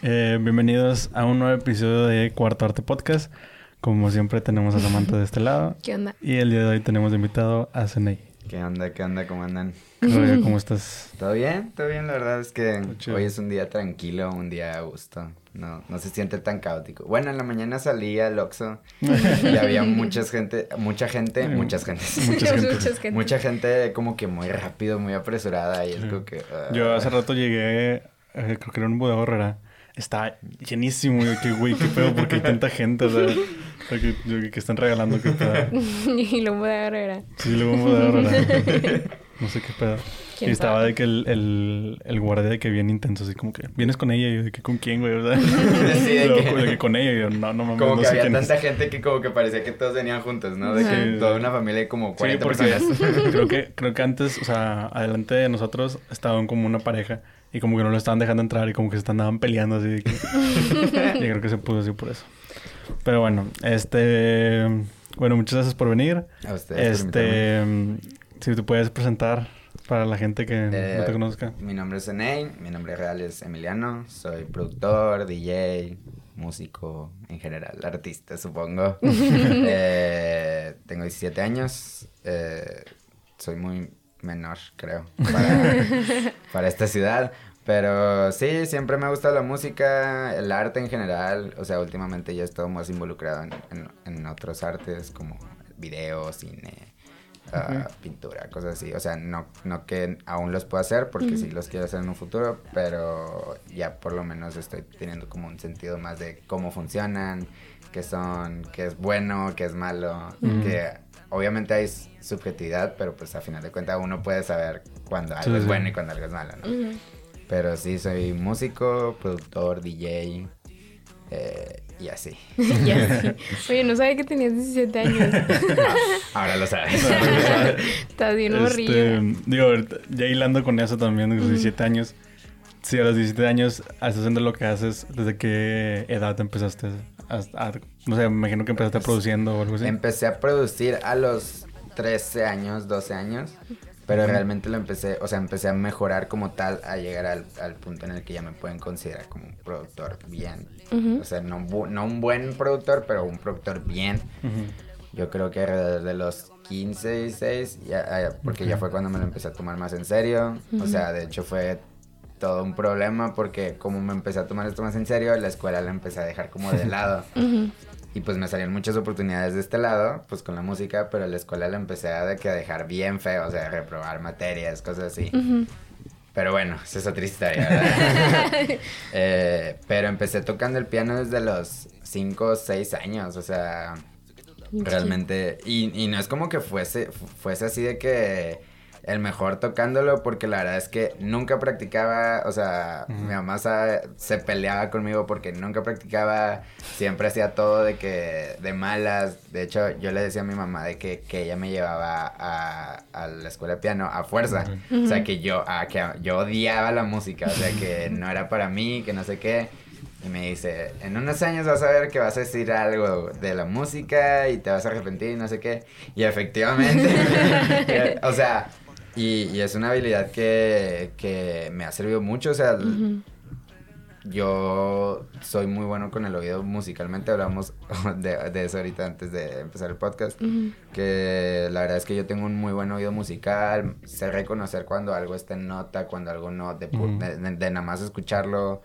Eh, bienvenidos a un nuevo episodio de Cuarto Arte Podcast. Como siempre tenemos a Samantha de este lado. ¿Qué onda? Y el día de hoy tenemos invitado a Zenei. ¿Qué onda? ¿Qué onda? ¿Cómo andan? ¿Cómo estás? ¿Todo bien? ¿Todo bien? La verdad es que hoy es un día tranquilo, un día a gusto. No, no se siente tan caótico. Bueno, en la mañana salí al Oxxo y había mucha gente, mucha gente, muchas gentes. Mucha gente. Muchas gente. Mucha gente como que muy rápido, muy apresurada y es como que... ah, Yo hace rato llegué, eh, creo que era un bodega horrera. Estaba llenísimo. Yo, que güey, qué pedo, porque hay tanta gente. O sea, que, están regalando, qué pedo. y lo voy a agarrar. Sí, luego un bodega horrera. No sé qué pedo. Y ¿Quién estaba sabe? de que el, el, el guardia de que bien intenso, así como que, ¿vienes con ella? Y yo, de que, ¿con quién, güey? Sea, Sí, de luego, que- de que con ella. Y yo, no, no mames, Como no que sé había quién es. tanta gente que como que parecía que todos venían juntos, ¿no? De que toda una familia de como 40 sí, porque personas. creo que, creo que antes, o sea, adelante de nosotros estaban como una pareja y como que no lo estaban dejando entrar y como que se andaban peleando así. de que- y creo que se puso así por eso. Pero bueno, este... Bueno, muchas gracias por venir. A ustedes. Este... Si te puedes presentar para la gente que no Eh, te conozca. Mi nombre es Enei, mi nombre real es Emiliano, soy productor, DJ, músico en general, artista supongo. Eh, tengo 17 años, eh, soy muy menor creo para, para esta ciudad, pero sí, siempre me gusta la música, el arte en general, o sea, últimamente ya he estado más involucrado en, en- en otros artes como video, cine, ah, pintura, cosas así. O sea, no, no que aún los pueda hacer porque sí los quiero hacer en un futuro, pero ya por lo menos estoy teniendo como un sentido más de cómo funcionan, qué son, qué es bueno, qué es malo, que obviamente hay subjetividad, pero pues a final de cuentas uno puede saber cuando algo Sí, es sí. bueno y cuando algo es malo, ¿no? Pero sí, soy músico, productor, DJ eh, y así. Ya, sí. Oye, no sabía que tenías 17 años. Ahora lo sabes. Estás bien Este, digo, ahorita, ya hilando con eso también, de los 17 años. Sí, a los 17 años estás haciendo lo que haces. ¿Desde qué edad empezaste? a- a- no sé, me imagino que empezaste produciendo o algo así. Empecé a producir a los 13 años, 12 años, pero realmente lo empecé, o sea, empecé a mejorar como tal, a llegar al, al punto en el que ya me pueden considerar como un productor bien. O sea, no, bu- no un buen productor, pero un productor bien. Yo creo que alrededor de los 15, 16, ya, ah, porque ya fue cuando me lo empecé a tomar más en serio. O sea, de hecho fue todo un problema porque como me empecé a tomar esto más en serio, la escuela la empecé a dejar como de lado. Y pues me salieron muchas oportunidades de este lado, pues con la música, pero la escuela la empecé a, de que a dejar bien feo, o sea, reprobar materias, cosas así. Pero bueno, esa es otra historia, ¿verdad? Eh, pero empecé tocando el piano desde los 5 o 6 años, o sea, realmente... Y, y no es como que fuese, fu- fuese así de que el mejor tocándolo, porque la verdad es que nunca practicaba, o sea, mi mamá se peleaba conmigo porque nunca practicaba, siempre hacía todo de que, de malas, de hecho yo le decía a mi mamá de que, que ella me llevaba a, a la escuela de piano a fuerza, o sea, que yo, a, que yo odiaba la música, o sea, que no era para mí, que no sé qué. Y me dice, en unos años vas a ver que vas a decir algo de la música y te vas a arrepentir y no sé qué. Y efectivamente, o sea, y, y es una habilidad que, que me ha servido mucho, o sea, yo soy muy bueno con el oído musicalmente, hablamos de, de eso ahorita antes de empezar el podcast, que la verdad es que yo tengo un muy buen oído musical, sé reconocer cuando algo está en nota, cuando algo no, de, pu- Ujú. de- de- de nada más escucharlo.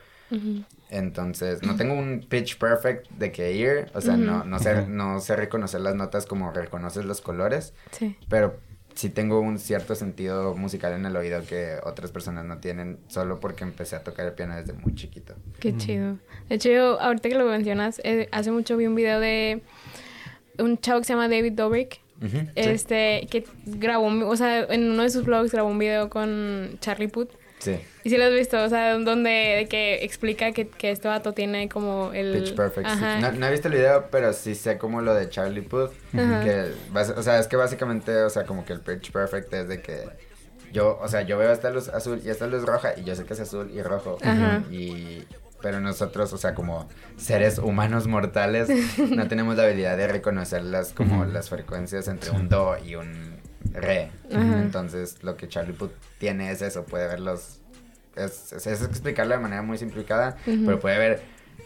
Entonces, no tengo un pitch perfect de que ear, o sea, no, no, sé, no sé reconocer las notas como reconoces los colores, Sí. pero sí tengo un cierto sentido musical en el oído que otras personas no tienen, solo porque empecé a tocar el piano desde muy chiquito. Qué chido. De hecho, yo, ahorita que lo mencionas, eh, hace mucho vi un video de un chavo que se llama David Dobrik. Este, que grabó, o sea, en uno de sus vlogs grabó un video con Charlie Puth. Sí, Y si lo has visto, o sea, donde de que explica que, que este vato tiene como el... Pitch Perfect. sí. Ajá. No, no he visto el video, pero sí sé como lo de Charlie Puth. Ajá. Que, o sea, es que básicamente, o sea, como que el Pitch Perfect es de que yo, o sea, yo veo esta luz azul y esta luz roja y yo sé que es azul y rojo. Ajá. Y, pero nosotros, o sea, como seres humanos mortales, no tenemos la habilidad de reconocer las, como las frecuencias entre un do y un re. Ajá. Entonces, lo que Charlie Puth tiene es eso, puede ver los... Es, es, es explicarlo de manera muy simplificada, Ujú. pero puede ver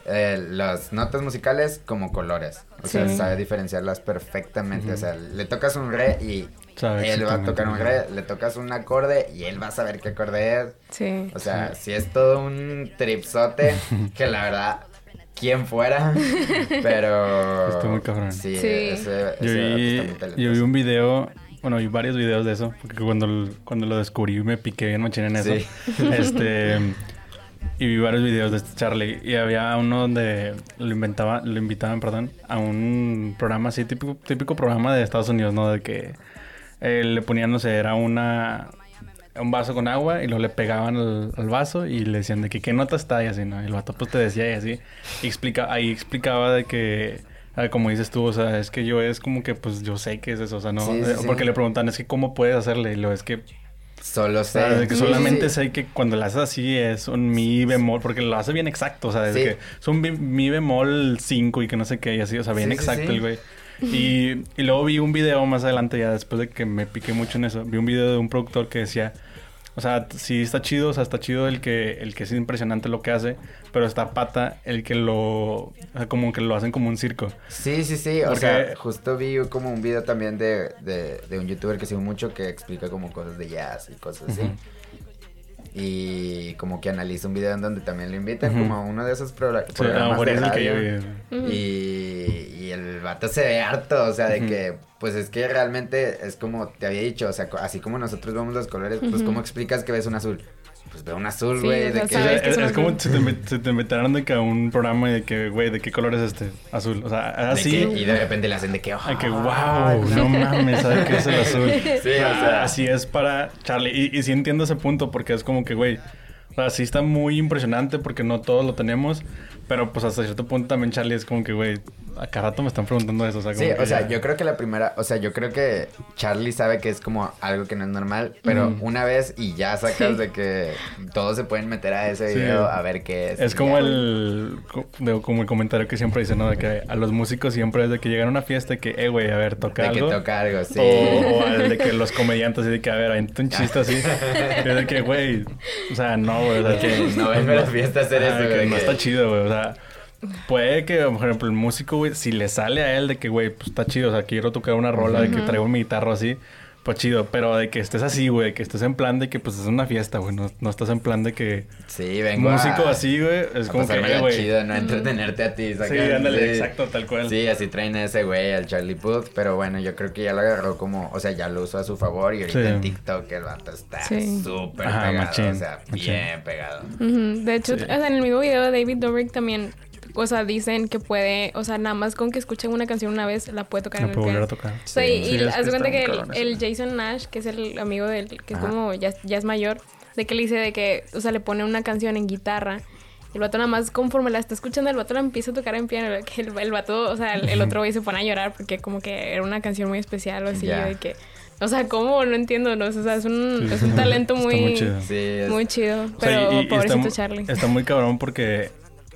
eh, las notas musicales como colores. O sea, Sí. sabe diferenciarlas perfectamente. Ujú. O sea, le tocas un re y Sabe él va a tocar un re, le tocas un acorde y él va a saber qué acorde es. Sí. O sea, si es todo un tripsote, que la verdad, quién fuera, pero... Está muy cabrón. Sí, Sí. ese, Yo ese vato vi, está muy yo vi un video, bueno, vi varios videos de eso, porque cuando, cuando lo descubrí me piqué bien machín en eso. Sí. Este, y vi varios videos de este Charlie. Y había uno donde lo inventaba, lo invitaban, perdón, a un programa así, típico, típico programa de Estados Unidos, ¿no? De que eh, le ponían, no sé, era una un vaso con agua y luego le pegaban al, al vaso y le decían de que qué nota está y así, ¿no? Y el vato pues te decía y así. Y explica, ahí explicaba de que, como dices tú, o sea, es que yo es como que pues yo sé que es eso, o sea, no, Sí, sí, eh, sí. porque le preguntan, es que cómo puedes hacerle y lo es que, Solo o sea, sé. que solamente sé que cuando lo haces así es un mi bemol, porque lo hace bien exacto, o sea, Sí. que es un mi, bemol 5 y que no sé qué y así, o sea, bien exacto el güey. Y, y luego vi un video más adelante, ya después de que me piqué mucho en eso, vi un video de un productor que decía, o sea, sí está chido, o sea, está chido el que, el que es impresionante lo que hace, pero está pata el que lo, o sea, como que lo hacen como un circo. Sí, sí, sí. O sea, justo vi como un video también de, de, de un youtuber que sigo mucho que explica como cosas de jazz y cosas así. Y como que analiza un video en donde también lo invitan como a uno de esos pro- Sí, programas de es el que yo radio. vi. Y, y el vato se ve harto, o sea, de que, pues es que realmente es como te había dicho, o sea, así como nosotros vemos los colores, pues. ¿cómo explicas que ves un azul? Pues veo un azul, güey, de que... Sí, o sea, Sabes que es, es un es como te, se te metieran de que a un programa de que, güey, ¿de qué color es este? Azul. O sea, de así. que- y de repente le hacen de que... Ay, que "Ah, wow, no mames, ¿sabes qué es el azul? Sí, o sea. Así es para Charlie. Y, y sí entiendo ese punto porque es como que, güey, o sea, sí está muy impresionante porque no todos lo tenemos. Pero pues hasta cierto punto también Charlie es como que, güey, a cada rato me están preguntando eso. O sea, como Sí, que o sea, ya- yo creo que la primera, o sea, yo creo que Charlie sabe que es como algo que no es normal, pero una vez y ya sacas Sí. de que todos se pueden meter a ese Sí. video a ver qué es. Es y como ya. el, como el comentario que siempre dicen, ¿no? De que a los músicos siempre es de que llegan a una fiesta y que, eh, güey, a ver, toca De que algo. toca algo, sí. O, o al de que los comediantes así de que, a ver, hay un chiste así. Y es de que, güey, o sea, no, güey. O sea, Que no vengo a la fiesta a hacer eso, que güey, no que- está chido, güey. O sea, puede que, por ejemplo, el músico, güey, si le sale a él de que, güey, pues está chido. O sea, quiero tocar una rola de que traigo mi guitarra así. Pues chido, pero de que estés así, güey, que estés en plan de que pues es una fiesta, güey, no, no estás en plan de que Sí, vengo músico a, así, güey, es a como que, eh, güey. chido, no entretenerte a ti. Sí, ándale, sí. exacto, tal cual. Sí, así traen a ese güey, al Charlie Puth, pero bueno, yo creo que ya lo agarró como, o sea, ya lo usó a su favor y ahorita Sí. en TikTok el vato está Sí. súper Ajá, pegado, machín, o sea, machín. bien pegado. De hecho, Sí. o sea, en el mismo video de David Dobrik también, o sea, dicen que puede, o sea, nada más con que escuchen una canción una vez, la puede tocar No en el puedo volver a tocar. O sea, y, Sí, y es haz de cuenta que el, el. Jason Nash, que es el amigo del, que es Ajá. como, ya, ya es mayor, de que le dice de que, o sea, le pone una canción en guitarra. El vato nada más conforme la está escuchando, el vato la empieza a tocar en piano. Que el, el vato, o sea, el, el otro güey se pone a llorar porque como que era una canción muy especial o así. Ya. De que, o sea, ¿cómo? No entiendo, ¿no? O sea, es un, Sí, es un talento muy- muy, chido. Sí, es- muy chido. O sea, Pero y- y- pobrecito está, Charlie. Está muy cabrón porque,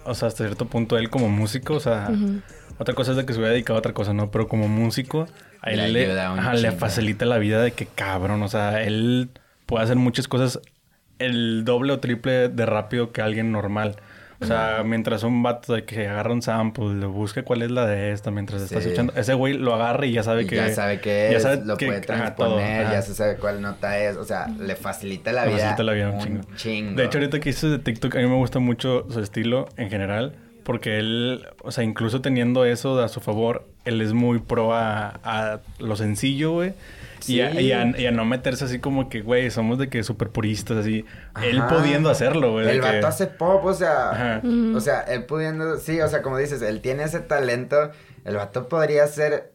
o sea, hasta cierto punto él como músico, o sea, otra cosa es de que se hubiera dedicado a otra cosa, ¿no? Pero como músico, a Le él le, ayuda un ajá, le chingo. facilita la vida de que cabrón, o sea, él puede hacer muchas cosas el doble o triple de rápido que alguien normal. O sea, mientras un vato de que agarra un sample, le busca cuál es la de esta mientras está Sí. escuchando, ese güey lo agarra y ya sabe y que... ya sabe qué ya es, sabe lo que- puede todo, transponer, ya se sabe cuál nota es, o sea, le facilita la Le vida. facilita la vida un un chingo. chingo. De hecho, ahorita que hice de TikTok, a mí me gusta mucho su estilo en general. Porque él, o sea, incluso teniendo eso a su favor, él es muy pro a, a lo sencillo, güey. Y, a, Sí. y a- y a no meterse así como que, güey, somos de que súper puristas, así. Él pudiendo hacerlo, güey. El que- vato hace pop, o sea, o sea, él pudiendo, sí, o sea, como dices, él tiene ese talento, el vato podría hacer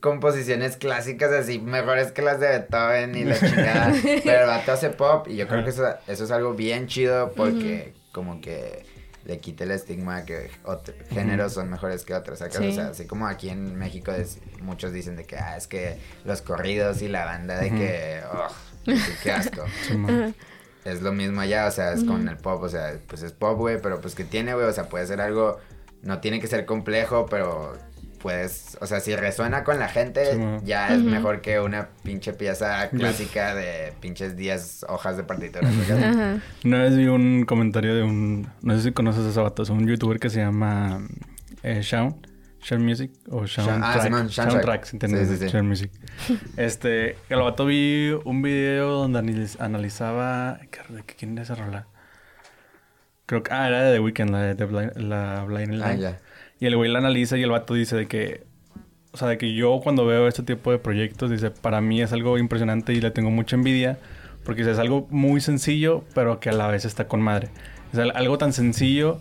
composiciones clásicas así, mejores que las de Beethoven y la chingada, pero el vato hace pop y yo creo que eso, eso es algo bien chido porque como que le quita el estigma que otros géneros son mejores que otros, ¿sacas? Sí. O sea, así como aquí en México es- muchos dicen de que, ah, es que los corridos y la banda de que, oh, qué asco. Es lo mismo allá, o sea, es con el pop, o sea, pues es pop, güey, pero pues que tiene, güey, o sea, puede ser algo, no tiene que ser complejo, pero puedes, o sea, si resuena con la gente, Sí, ya es mejor que una pinche pieza clásica de pinches 10 hojas de partitura. ¿sabes? Ajá. Una vez vi un comentario de un... No sé si conoces a ese vato. Es un youtuber que se llama... Eh, Shaun. Shaun Music. O Shaun ah, Track. Simón, Shaun Shaun Track. Track, si entiendes. Sí, sí, sí. Shaun Music. Este... El vato vi un video donde analiz- analizaba... ¿qué- ¿De qué- quién era esa rola? Creo que... Ah, era de The Weeknd. La de The Blind, la Blinding Ah, Light. ya. Y el güey la analiza y el vato dice de que... O sea, de que yo cuando veo este tipo de proyectos, dice, para mí es algo impresionante y le tengo mucha envidia. Porque dice, es algo muy sencillo, pero que a la vez está con madre. O sea, algo tan sencillo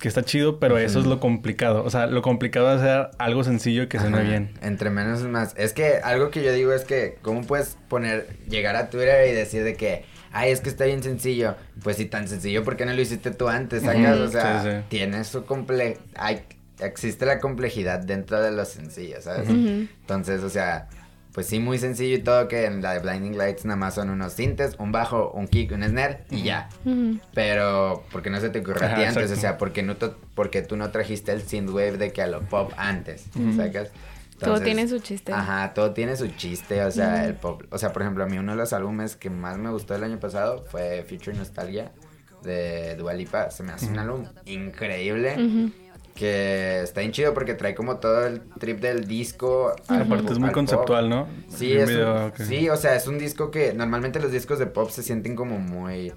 que está chido, pero eso es lo complicado. O sea, lo complicado es hacer algo sencillo y que suene bien. Entre menos es más. Es que algo que yo digo es que, ¿cómo puedes poner, llegar a Twitter y decir de que, ay, es que está bien sencillo? Pues si tan sencillo, ¿por qué no lo hiciste tú antes? ¿Sacas? Ujú. O sea, Sí, sí. tiene su comple... Hay, existe la complejidad dentro de lo sencillo, ¿sabes? Entonces, o sea, pues sí, muy sencillo y todo, que en la de Blinding Lights nada más son unos sintes, un bajo, un kick, un snare y ya. Ujú. Pero, ¿por qué no se te ocurrió a ti antes? exacto. O sea, ¿por qué, no to- por qué tú no trajiste el synthwave de que a lo pop antes? ¿Sacas? Todo tiene su chiste. Ajá, todo tiene su chiste, o sea, el pop. O sea, por ejemplo, a mí uno de los álbumes que más me gustó el año pasado fue Future Nostalgia de Dua Lipa. Se me hace un álbum increíble. Que está bien chido porque trae como todo el trip del disco. al Aparte pop- es muy conceptual, ¿no? Sí, es un- video que- sí, o sea, es un disco que normalmente los discos de pop se sienten como muy...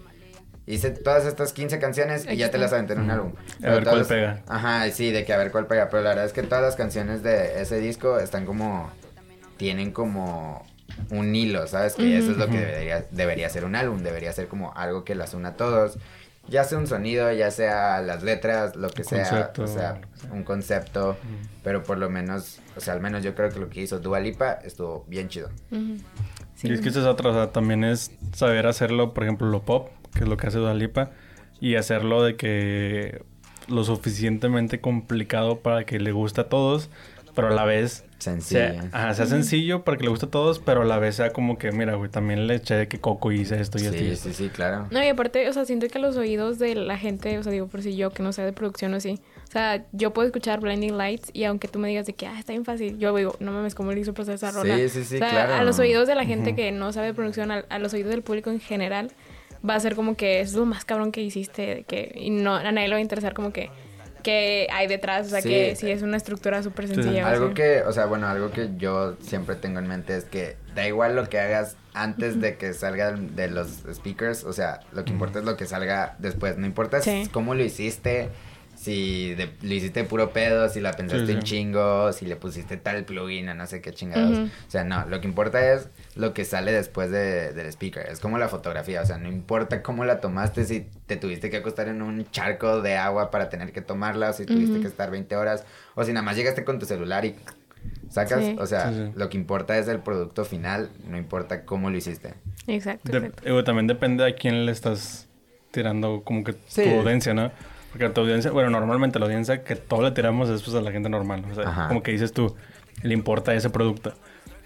Hice todas estas 15 canciones y ya te las aventé en un álbum. A Pero ver cuál las- pega. Ajá, sí, de que a ver cuál pega. Pero la verdad es que todas las canciones de ese disco están como... Tienen como un hilo, ¿sabes? Que eso es lo que debería, debería ser un álbum. Debería ser como algo que las una a todos. Ya sea un sonido, ya sea las letras, lo que Un sea. concepto, o sea, un concepto. Pero por lo menos, o sea, al menos yo creo que lo que hizo Dua Lipa estuvo bien chido. Sí. Y es que eso es otra, o sea, también es saber hacerlo, por ejemplo, lo pop, que es lo que hace Dua Lipa, y hacerlo de que lo suficientemente complicado para que le guste a todos, pero a la vez Sencillo. sea, ajá, sea sencillo para que le guste a todos, pero a la vez sea como que, mira, güey, también le eché de que Coco hice esto y Sí, esto. sí, sí, claro. No, y aparte, o sea, siento que a los oídos de la gente, o sea, digo, por si yo que no sé de producción o así, o sea, yo puedo escuchar Blinding Lights y aunque tú me digas de que, ah, está bien fácil, yo digo, no mames, ¿cómo le hizo pasar esa rola? Sí, sí, sí, o sea, claro. a los oídos de la gente que no sabe de producción, a, a los oídos del público en general, va a ser como que es lo más cabrón que hiciste, que, y no, a nadie le va a interesar como que, que hay detrás, o sea, Sí. que sí es una estructura súper sencilla. o Algo sea. que, o sea, bueno, algo que yo siempre tengo en mente es que da igual lo que hagas antes de que salga de los speakers, o sea, lo que importa es lo que salga después, no importa Sí. cómo lo hiciste, si de- lo hiciste puro pedo, si la pensaste Sí, un sí. chingo, si le pusiste tal plugin o no sé qué chingados. O sea, no, lo que importa es lo que sale después de, del speaker. Es como la fotografía, o sea, no importa cómo la tomaste, si te tuviste que acostar en un charco de agua para tener que tomarla, o si tuviste que estar 20 horas, o si nada más llegaste con tu celular y sacas, Sí. o sea, Sí, sí. lo que importa es el producto final, no importa cómo lo hiciste. Exacto, De- exacto. eh, también depende a quién le estás tirando como que Sí. tu audiencia, ¿no? Porque a tu audiencia, bueno, normalmente la audiencia que todo le tiramos es pues a la gente normal. O sea, Ajá. como que dices tú, le importa ese producto.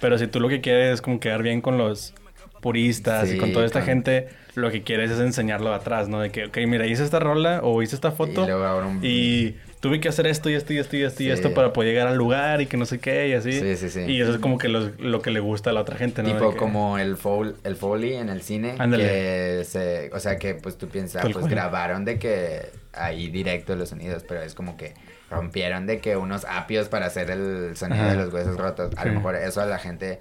Pero si tú lo que quieres es como quedar bien con los puristas y con toda esta con- gente, lo que quieres es enseñarlo de atrás, ¿no? De que, ok, mira, hice esta rola o hice esta foto un- y tuve que hacer esto y esto y esto y esto y Sí. esto para poder llegar al lugar y que no sé qué y así. Sí, sí, sí. Y eso es como que los- lo que le gusta a la otra gente, ¿no? Tipo que- como el, foul, el Foley en el cine. Ándale. Que se, o sea que pues tú piensas, pues cual. grabaron de que ahí directo los sonidos, pero es como que rompieron de que unos apios para hacer el sonido Ajá. de los huesos rotos. A Sí. lo mejor eso a la gente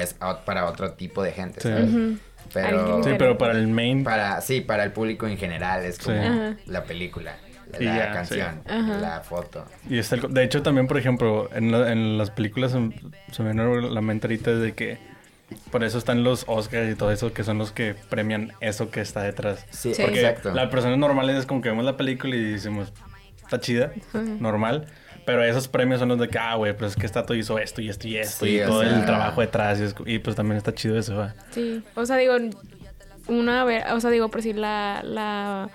es para otro tipo de gente, Sí. ¿sabes? Pero Sí, pero para el main... para sí, para el público en general es como Sí. La película, la ya, canción, sí. La foto. Y está el- de hecho, también, por ejemplo, en, la- en las películas se, me viene la mente ahorita de que por eso están los Oscars y todo eso, que son los que premian eso que está detrás. Sí, Sí. Porque exacto. las personas normales es como que vemos la película y decimos, está chida, normal. Pero esos premios son los de que, ah, güey, pues es que esta todo hizo esto y esto y esto Sí, y todo sea- el trabajo detrás. Y, es- y, pues también está chido eso, va. Sí, o sea, digo, una vez, o sea, digo, por si la, la,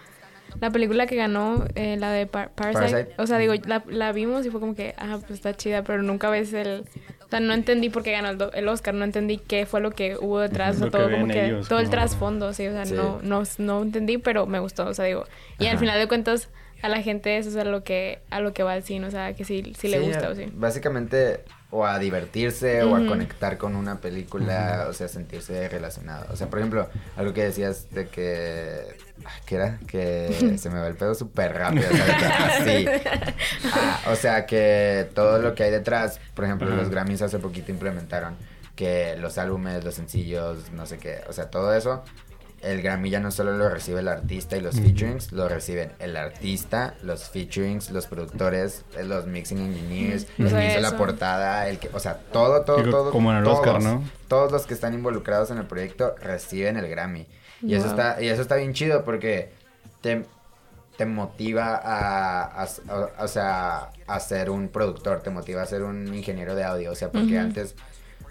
la película que ganó, eh, la de Par- Parasite, Parasite. o sea, digo, la, la vimos y fue como que, ah, pues está chida, pero nunca ves el, o sea, no entendí por qué ganó el, el Oscar, no entendí qué fue lo que hubo detrás, o todo que como que ellos, todo el como- trasfondo, sí, o sea, Sí. no, no, no entendí, pero me gustó, o sea, digo, y al final de cuentas a la gente eso es a lo que a lo que va el cine, o sea, que sí, sí le gusta o sí. Básicamente, o a divertirse o a conectar con una película, o sea, sentirse relacionado. O sea, por ejemplo, algo que decías de que. ah, ¿Qué era? Que se me va el pedo súper rápido, ¿sabes? Así. Ah, o sea, que todo lo que hay detrás, por ejemplo, los Grammys hace poquito implementaron que los álbumes, los sencillos, no sé qué, o sea, todo eso. El Grammy ya no solo lo recibe el artista y los featurings, lo reciben el artista, los featurings, los productores, eh, los mixing engineers, el que hizo la portada, el que, o sea, todo, todo, Digo, todo. como en el todos, Oscar, ¿no? Todos los que están involucrados en el proyecto reciben el Grammy. Y eso está, y eso está bien chido porque te, te motiva a, a- a- o sea, a ser un productor, te motiva a ser un ingeniero de audio, o sea, porque antes,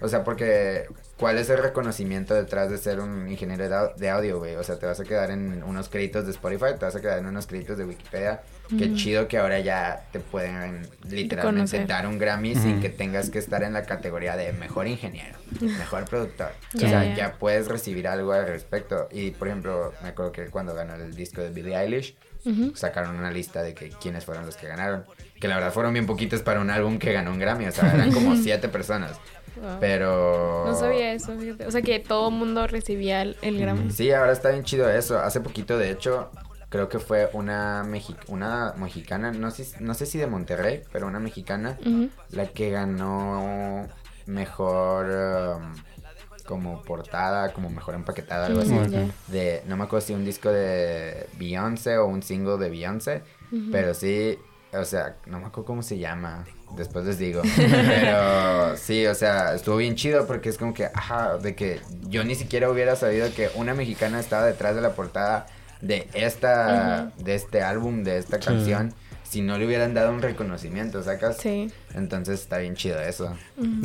o sea, porque ¿cuál es el reconocimiento detrás de ser un ingeniero de, au- de audio, güey? O sea, te vas a quedar en unos créditos de Spotify, te vas a quedar en unos créditos de Wikipedia. Qué chido que ahora ya te pueden literalmente Reconocer. dar un Grammy sin que tengas que estar en la categoría de mejor ingeniero, mejor productor. O sea, ya. ya puedes recibir algo al respecto. Y por ejemplo, me acuerdo que cuando ganó el disco de Billie Eilish, sacaron una lista de que quiénes fueron los que ganaron. Que la verdad fueron bien poquitos para un álbum que ganó un Grammy. O sea, eran como siete personas. Wow. Pero. No sabía eso, fíjate. O sea, que todo mundo recibía el, el Grammy. Sí, ahora está bien chido eso. Hace poquito, de hecho, creo que fue una, mexi- una mexicana, no sé, no sé si de Monterrey, pero una mexicana, la que ganó mejor um, como portada, como mejor empaquetada, algo así. De, no me acuerdo si un disco de Beyoncé o un single de Beyoncé, pero sí, o sea, no me acuerdo cómo se llama, después les digo, pero sí, o sea, estuvo bien chido porque es como que, ajá, de que yo ni siquiera hubiera sabido que una mexicana estaba detrás de la portada de esta, de este álbum, de esta Sí. canción, si no le hubieran dado un reconocimiento, ¿sacas? Sí. Entonces está bien chido eso.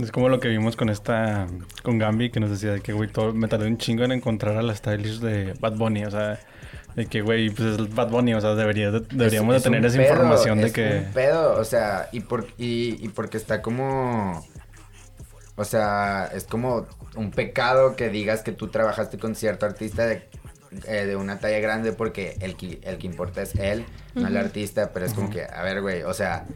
Es como lo que vimos con esta, con Gambi, que nos decía de que, güey, todo, me tardé un chingo en encontrar a la stylist de Bad Bunny, o sea, de que, güey, pues es Bad Bunny, o sea, debería de- deberíamos Es- de tener esa pedo, información de es que... un pedo, o sea, y, por, y, y porque está como... O sea, es como un pecado que digas que tú trabajaste con cierto artista de, eh, de una talla grande porque el que, el que importa es él, no el artista, pero es como que, a ver, güey, o sea,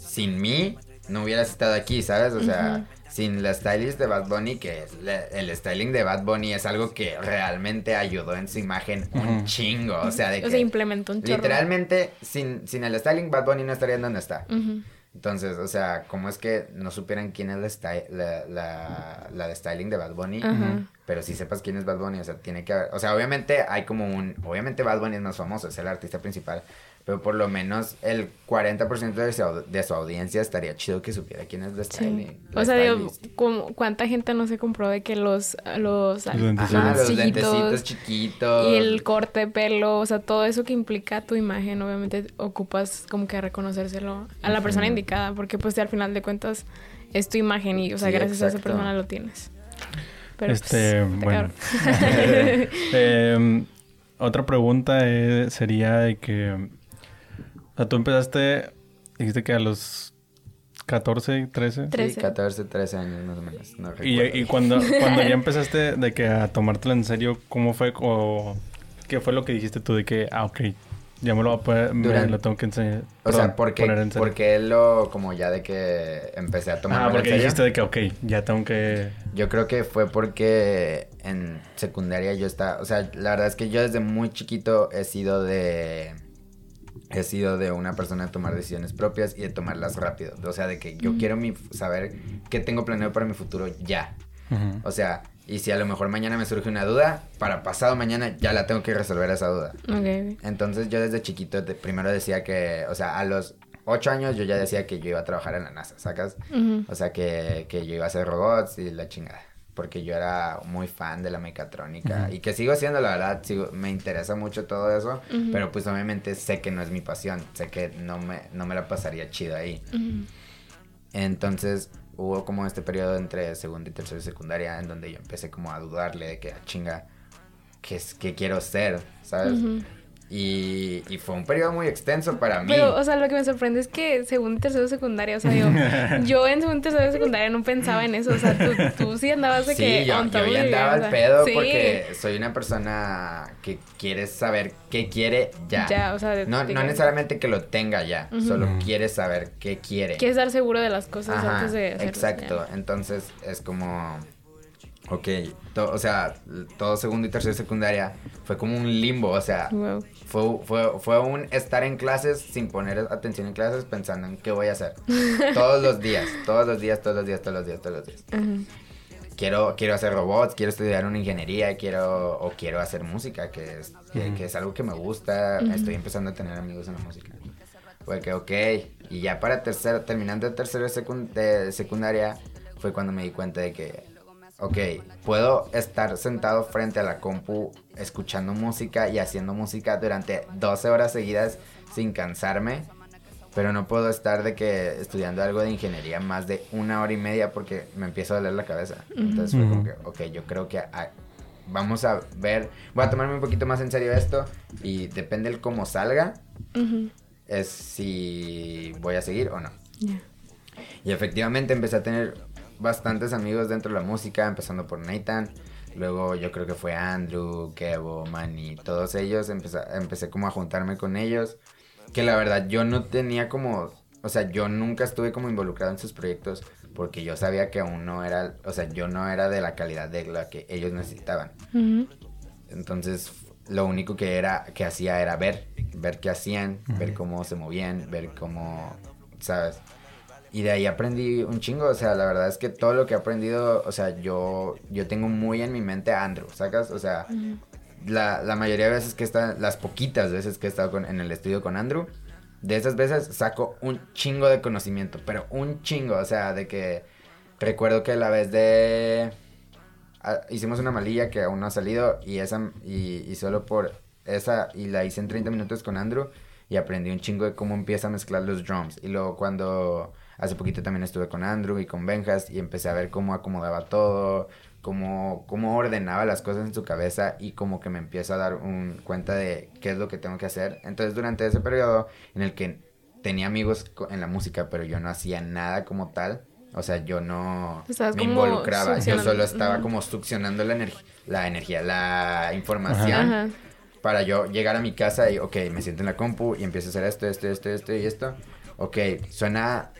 sin mí no hubieras estado aquí, ¿sabes? O sea, sin la stylist de Bad Bunny, que es la- el styling de Bad Bunny es algo que realmente ayudó en su imagen un chingo, o sea, de O que... sea, implementó un chorro. Literalmente, sin, sin el styling, Bad Bunny no estaría en donde está. Entonces, o sea, ¿cómo es que no supieran quién es la, la, la, la de styling de Bad Bunny? Pero si sepas quién es Bad Bunny, o sea, tiene que haber... O sea, obviamente hay como un... Obviamente Bad Bunny es más famoso, es el artista principal. Pero por lo menos el 40% de su, de su audiencia estaría chido que supiera quién es la Sí. styling. O sea, digo, ¿cuánta gente no se compró de que los, los. Ajá, los chiquitos lentecitos chiquitos. y el corte de pelo, o sea, todo eso que implica tu imagen, obviamente ocupas como que reconocérselo a la persona indicada, porque pues al final de cuentas es tu imagen y, o sea, Sí, gracias a esa persona lo tienes. Pero, pues, este, está bueno. Em, otra pregunta eh, sería de que... O sea, tú empezaste, dijiste que a los 14, 13. Sí, 13. 14, 13 años más o menos. No Y, recuerdo. y cuando, cuando ya empezaste de que a tomártelo en serio, ¿cómo fue o qué fue lo que dijiste tú de que, ah, ok, ya me lo, voy a poder- me Durante- lo tengo que enseñar? O sea, porque, poner en serio? porque él lo, como ya de que empecé a tomar Ah, porque dijiste de que, ok, ya tengo que... Yo creo que fue porque en secundaria yo estaba, o sea, la verdad es que yo desde muy chiquito he sido de, he sido de una persona de tomar decisiones propias y de tomarlas rápido. O sea, de que yo quiero mi, saber qué tengo planeado para mi futuro ya. O sea, y si a lo mejor mañana me surge una duda, para pasado mañana ya la tengo que resolver esa duda. Ok. Entonces yo desde chiquito de- primero decía que, o sea, a los ocho años yo ya decía que yo iba a trabajar en la NASA, ¿sacas? O sea, que, que yo iba a hacer robots y la chingada. Porque yo era muy fan de la mecatrónica. Y que sigo siendo, la verdad, sigo, me interesa mucho todo eso. Pero pues obviamente sé que no es mi pasión. Sé que no me, no me la pasaría chido ahí. Entonces hubo como este periodo entre segundo y tercero y secundaria en donde yo empecé como a dudarle de que, ah, chinga, ¿qué, es, qué quiero ser? ¿Sabes? Y, y fue un periodo muy extenso para mí. Pero, o sea, lo que me sorprende es que segundo, tercero, secundaria, o sea, digo, yo en segundo, tercero, secundaria no pensaba en eso, o sea, tú, tú sí andabas de Sí, que... yo, yo ya andaba al pedo sí. porque soy una persona que quiere saber qué quiere ya. Ya, o sea, de- no, de no que- necesariamente que lo tenga ya, solo quiere saber qué quiere. Quieres estar seguro de las cosas Ajá, antes de hacerlo. exacto. Entonces es como, ok, to- o sea, todo segundo y tercero de secundaria fue como un limbo, o sea, Wow. Fue, fue, fue un estar en clases sin poner atención en clases pensando en qué voy a hacer. todos los días, todos los días, todos los días, todos los días, todos los días. Ajá. Quiero, quiero hacer robots, quiero estudiar una ingeniería, quiero, o quiero hacer música, que es, que, que es algo que me gusta, estoy empezando a tener amigos en la música. Fue que, ok, y ya para tercero, terminando el tercero de, secun- de secundaria, fue cuando me di cuenta de que, ok, puedo estar sentado frente a la compu escuchando música y haciendo música durante 12 horas seguidas sin cansarme, pero no puedo estar de que estudiando algo de ingeniería más de una hora y media porque me empieza a doler la cabeza. Entonces fue como que, ok, yo creo que vamos a ver, voy a tomarme un poquito más en serio esto y depende el cómo salga, es si voy a seguir o no. Ya. Y efectivamente empecé a tener bastantes amigos dentro de la música, empezando por Nathan. Luego yo creo que fue Andrew, Kevo, Manny, todos ellos. Empecé, empecé como a juntarme con ellos. Que la verdad yo no tenía como... O sea, yo nunca estuve como involucrado en sus proyectos porque yo sabía que aún no era... O sea, yo no era de la calidad de la que ellos necesitaban. Entonces, lo único que era que hacía era ver, ver qué hacían, ver cómo se movían, ver cómo, ¿sabes? Y de ahí aprendí un chingo, o sea, la verdad es que todo lo que he aprendido, o sea, yo yo tengo muy en mi mente a Andrew, ¿sacas? O sea, la, la mayoría de veces que está, las poquitas veces que he estado con- en el estudio con Andrew, de esas veces saco un chingo de conocimiento, pero un chingo, o sea, de que recuerdo que la vez de ah, hicimos una malilla que aún no ha salido y esa y, y solo por esa y la hice en 30 minutos con Andrew y aprendí un chingo de cómo empieza a mezclar los drums y luego cuando hace poquito también estuve con Andrew y con Benjas y empecé a ver cómo acomodaba todo cómo, cómo ordenaba las cosas en su cabeza y como que me empieza a dar un cuenta de qué es lo que tengo que hacer entonces durante ese periodo en el que tenía amigos en la música pero yo no hacía nada como tal o sea, yo no Estabas me involucraba, yo solo estaba como succionando la, energía la energía, la información Ajá. para yo llegar a mi casa y, ok, me siento en la compu y empiezo a hacer esto, esto, esto, esto y esto. Ok, suena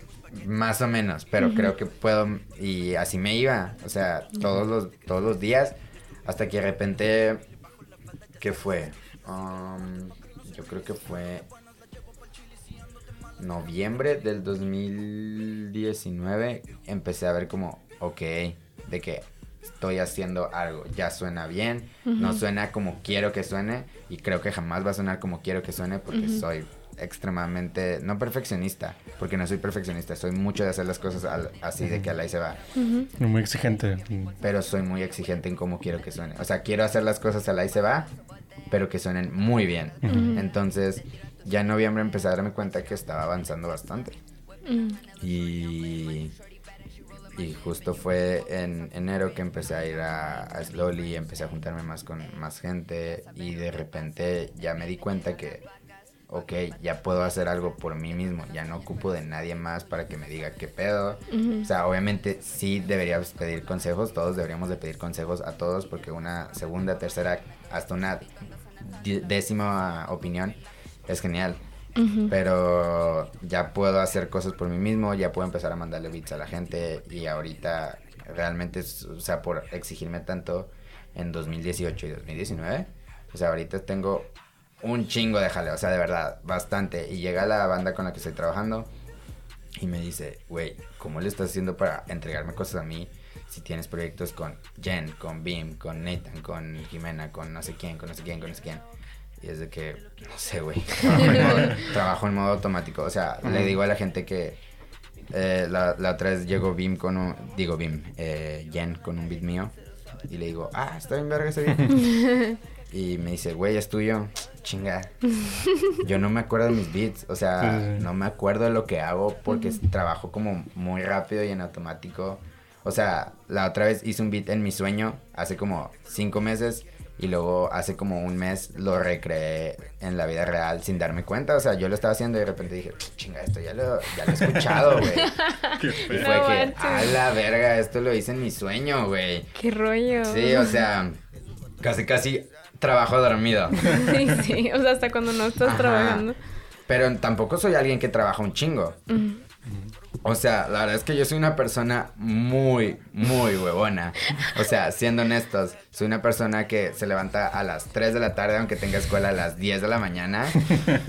más o menos, pero creo que puedo, y así me iba, o sea, todos los, todos los días, hasta que de repente, ¿qué fue? Um, yo creo que fue noviembre del 2019 empecé a ver como, ok, de que estoy haciendo algo, ya suena bien, no suena como quiero que suene y creo que jamás va a sonar como quiero que suene porque soy extremadamente, no perfeccionista, porque no soy perfeccionista, soy mucho de hacer las cosas al- así de que al ahí se va, Muy exigente. pero soy muy exigente en cómo quiero que suene. O sea, quiero hacer las cosas al ahí se va, pero que suenen muy bien. Entonces, ya en noviembre empecé a darme cuenta que estaba avanzando bastante. Mm. Y, y justo fue en enero que empecé a ir a, a Slowly, empecé a juntarme más con más gente y de repente ya me di cuenta que, ok, ya puedo hacer algo por mí mismo, ya no ocupo de nadie más para que me diga qué pedo. O sea, obviamente sí deberías pedir consejos, todos deberíamos de pedir consejos a todos porque una segunda, tercera, hasta una décima opinión es genial. Pero ya puedo hacer cosas por mí mismo, ya puedo empezar a mandarle beats a la gente y ahorita realmente, o sea, por exigirme tanto en 2018 y 2019, o sea, ahorita tengo un chingo de jale, o sea, de verdad, bastante. Y llega la banda con la que estoy trabajando y me dice, güey, ¿cómo le estás haciendo para entregarme cosas a mí si tienes proyectos con Jen, con Beam, con Nathan, con Jimena, con no sé quién, con no sé quién, con no sé quién? Y es de que, no sé, güey, trabajo, en modo- trabajo en modo automático. O sea, le digo a la gente que eh, la, la otra vez llegó Beam con un, digo Beam, eh, Jen con un beat mío. Y le digo, ah, está bien verga ese beat. y me dice, güey, es tuyo. Chinga. Yo no me acuerdo de mis beats. O sea, Sí, sí, sí. no me acuerdo de lo que hago porque trabajo como muy rápido y en automático. O sea, la otra vez hice un beat en mi sueño hace como cinco meses Y luego hace como un mes lo recreé en la vida real sin darme cuenta. O sea, yo lo estaba haciendo y de repente dije, chinga, esto ya lo, ya lo he escuchado, güey. Qué Y feo. fue No que, manches. a la verga, esto lo hice en mi sueño, güey. Qué rollo. Sí, o sea, casi, casi trabajo dormido. sí, sí. O sea, hasta cuando no estás Ajá. trabajando. Pero tampoco soy alguien que trabaja un chingo. O sea, la verdad es que yo soy una persona muy, muy huevona. O sea, siendo honestos, soy una persona que se levanta a las 3 de la tarde aunque tenga escuela a las 10 de la mañana.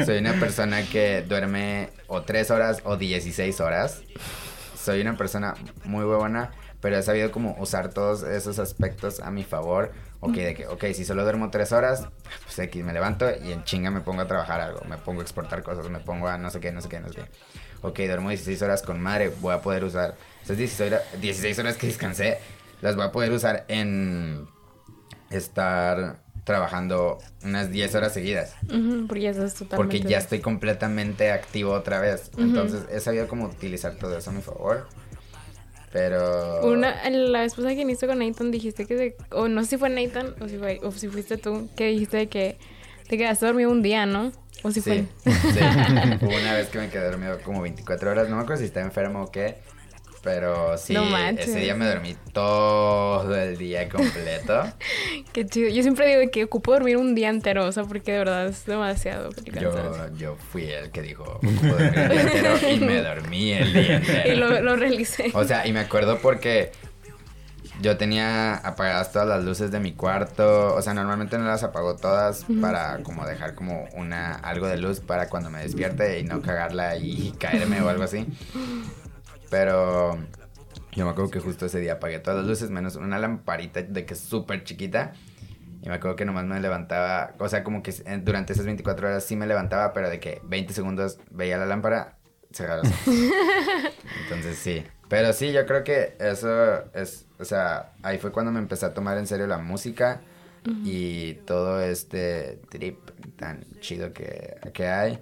Soy una persona que duerme o 3 horas o 16 horas. Soy una persona muy huevona, pero he sabido como usar todos esos aspectos a mi favor. Ok, de que, ok, si solo duermo 3 horas, pues aquí me levanto y en chinga me pongo a trabajar algo. Me pongo a exportar cosas, me pongo a no sé qué, no sé qué, no sé qué. Ok, duermo 16 horas con madre, voy a poder usar esas 16 horas, 16 horas que descansé, las voy a poder usar en estar trabajando unas 10 horas seguidas. Porque ya estás totalmente... Porque ya estoy completamente activo otra vez. Entonces he sabido cómo utilizar todo eso a mi favor. Pero... Una, la vez pasada que viniste con Nathan dijiste que... de- o no sé si fue Nathan o si, fue, o si fuiste tú, que dijiste de que te quedaste dormido un día, ¿no? O si Sí, fue... sí. Una vez que me quedé dormido como 24 horas. No me acuerdo si estaba enfermo o qué. Pero sí, No ese día me dormí todo el día completo. Qué chido. Yo siempre digo que ocupo dormir un día entero, o sea, porque de verdad es demasiado. Yo, yo fui el que dijo, "Puedo dormir el día entero", y me dormí el día entero. Y lo, lo realicé. O sea, y me acuerdo porque yo tenía apagadas todas las luces de mi cuarto. O sea, normalmente no las apago todas para como dejar como una algo de luz para cuando me despierte y no cagarla y caerme o algo así. Pero yo me acuerdo que justo ese día apagué todas las luces menos una lamparita de que es súper chiquita. Y me acuerdo que nomás me levantaba, o sea, como que eh, durante esas 24 horas sí me levantaba, pero de que 20 segundos veía la lámpara, ojos. Entonces sí. Pero sí, yo creo que eso es, o sea, ahí fue cuando me empecé a tomar en serio la música y todo este trip tan chido que, que hay.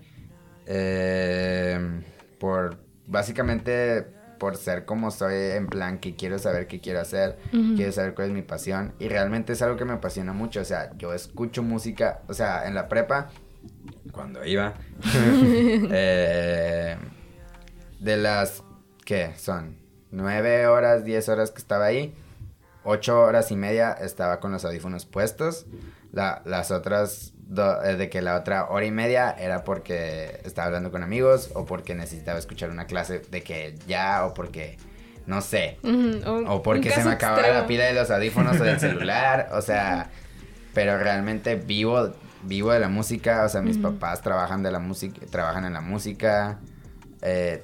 Eh, por, básicamente, por ser como soy, en plan que quiero saber qué quiero hacer, quiero saber cuál es mi pasión y realmente es algo que me apasiona mucho. O sea, yo escucho música, o sea, en la prepa, cuando iba, eh, de las, ¿qué? Son nueve horas, diez horas que estaba ahí, ocho horas y media estaba con los audífonos puestos. La- las otras, do- eh, de que la otra hora y media era porque estaba hablando con amigos o porque necesitaba escuchar una clase de que ya o porque, no sé, o porque se me acababa extremo. la pila de los audífonos o del celular, o sea, pero realmente vivo vivo de la música, o sea, mis papás trabajan de la música, trabajan en la música. eh,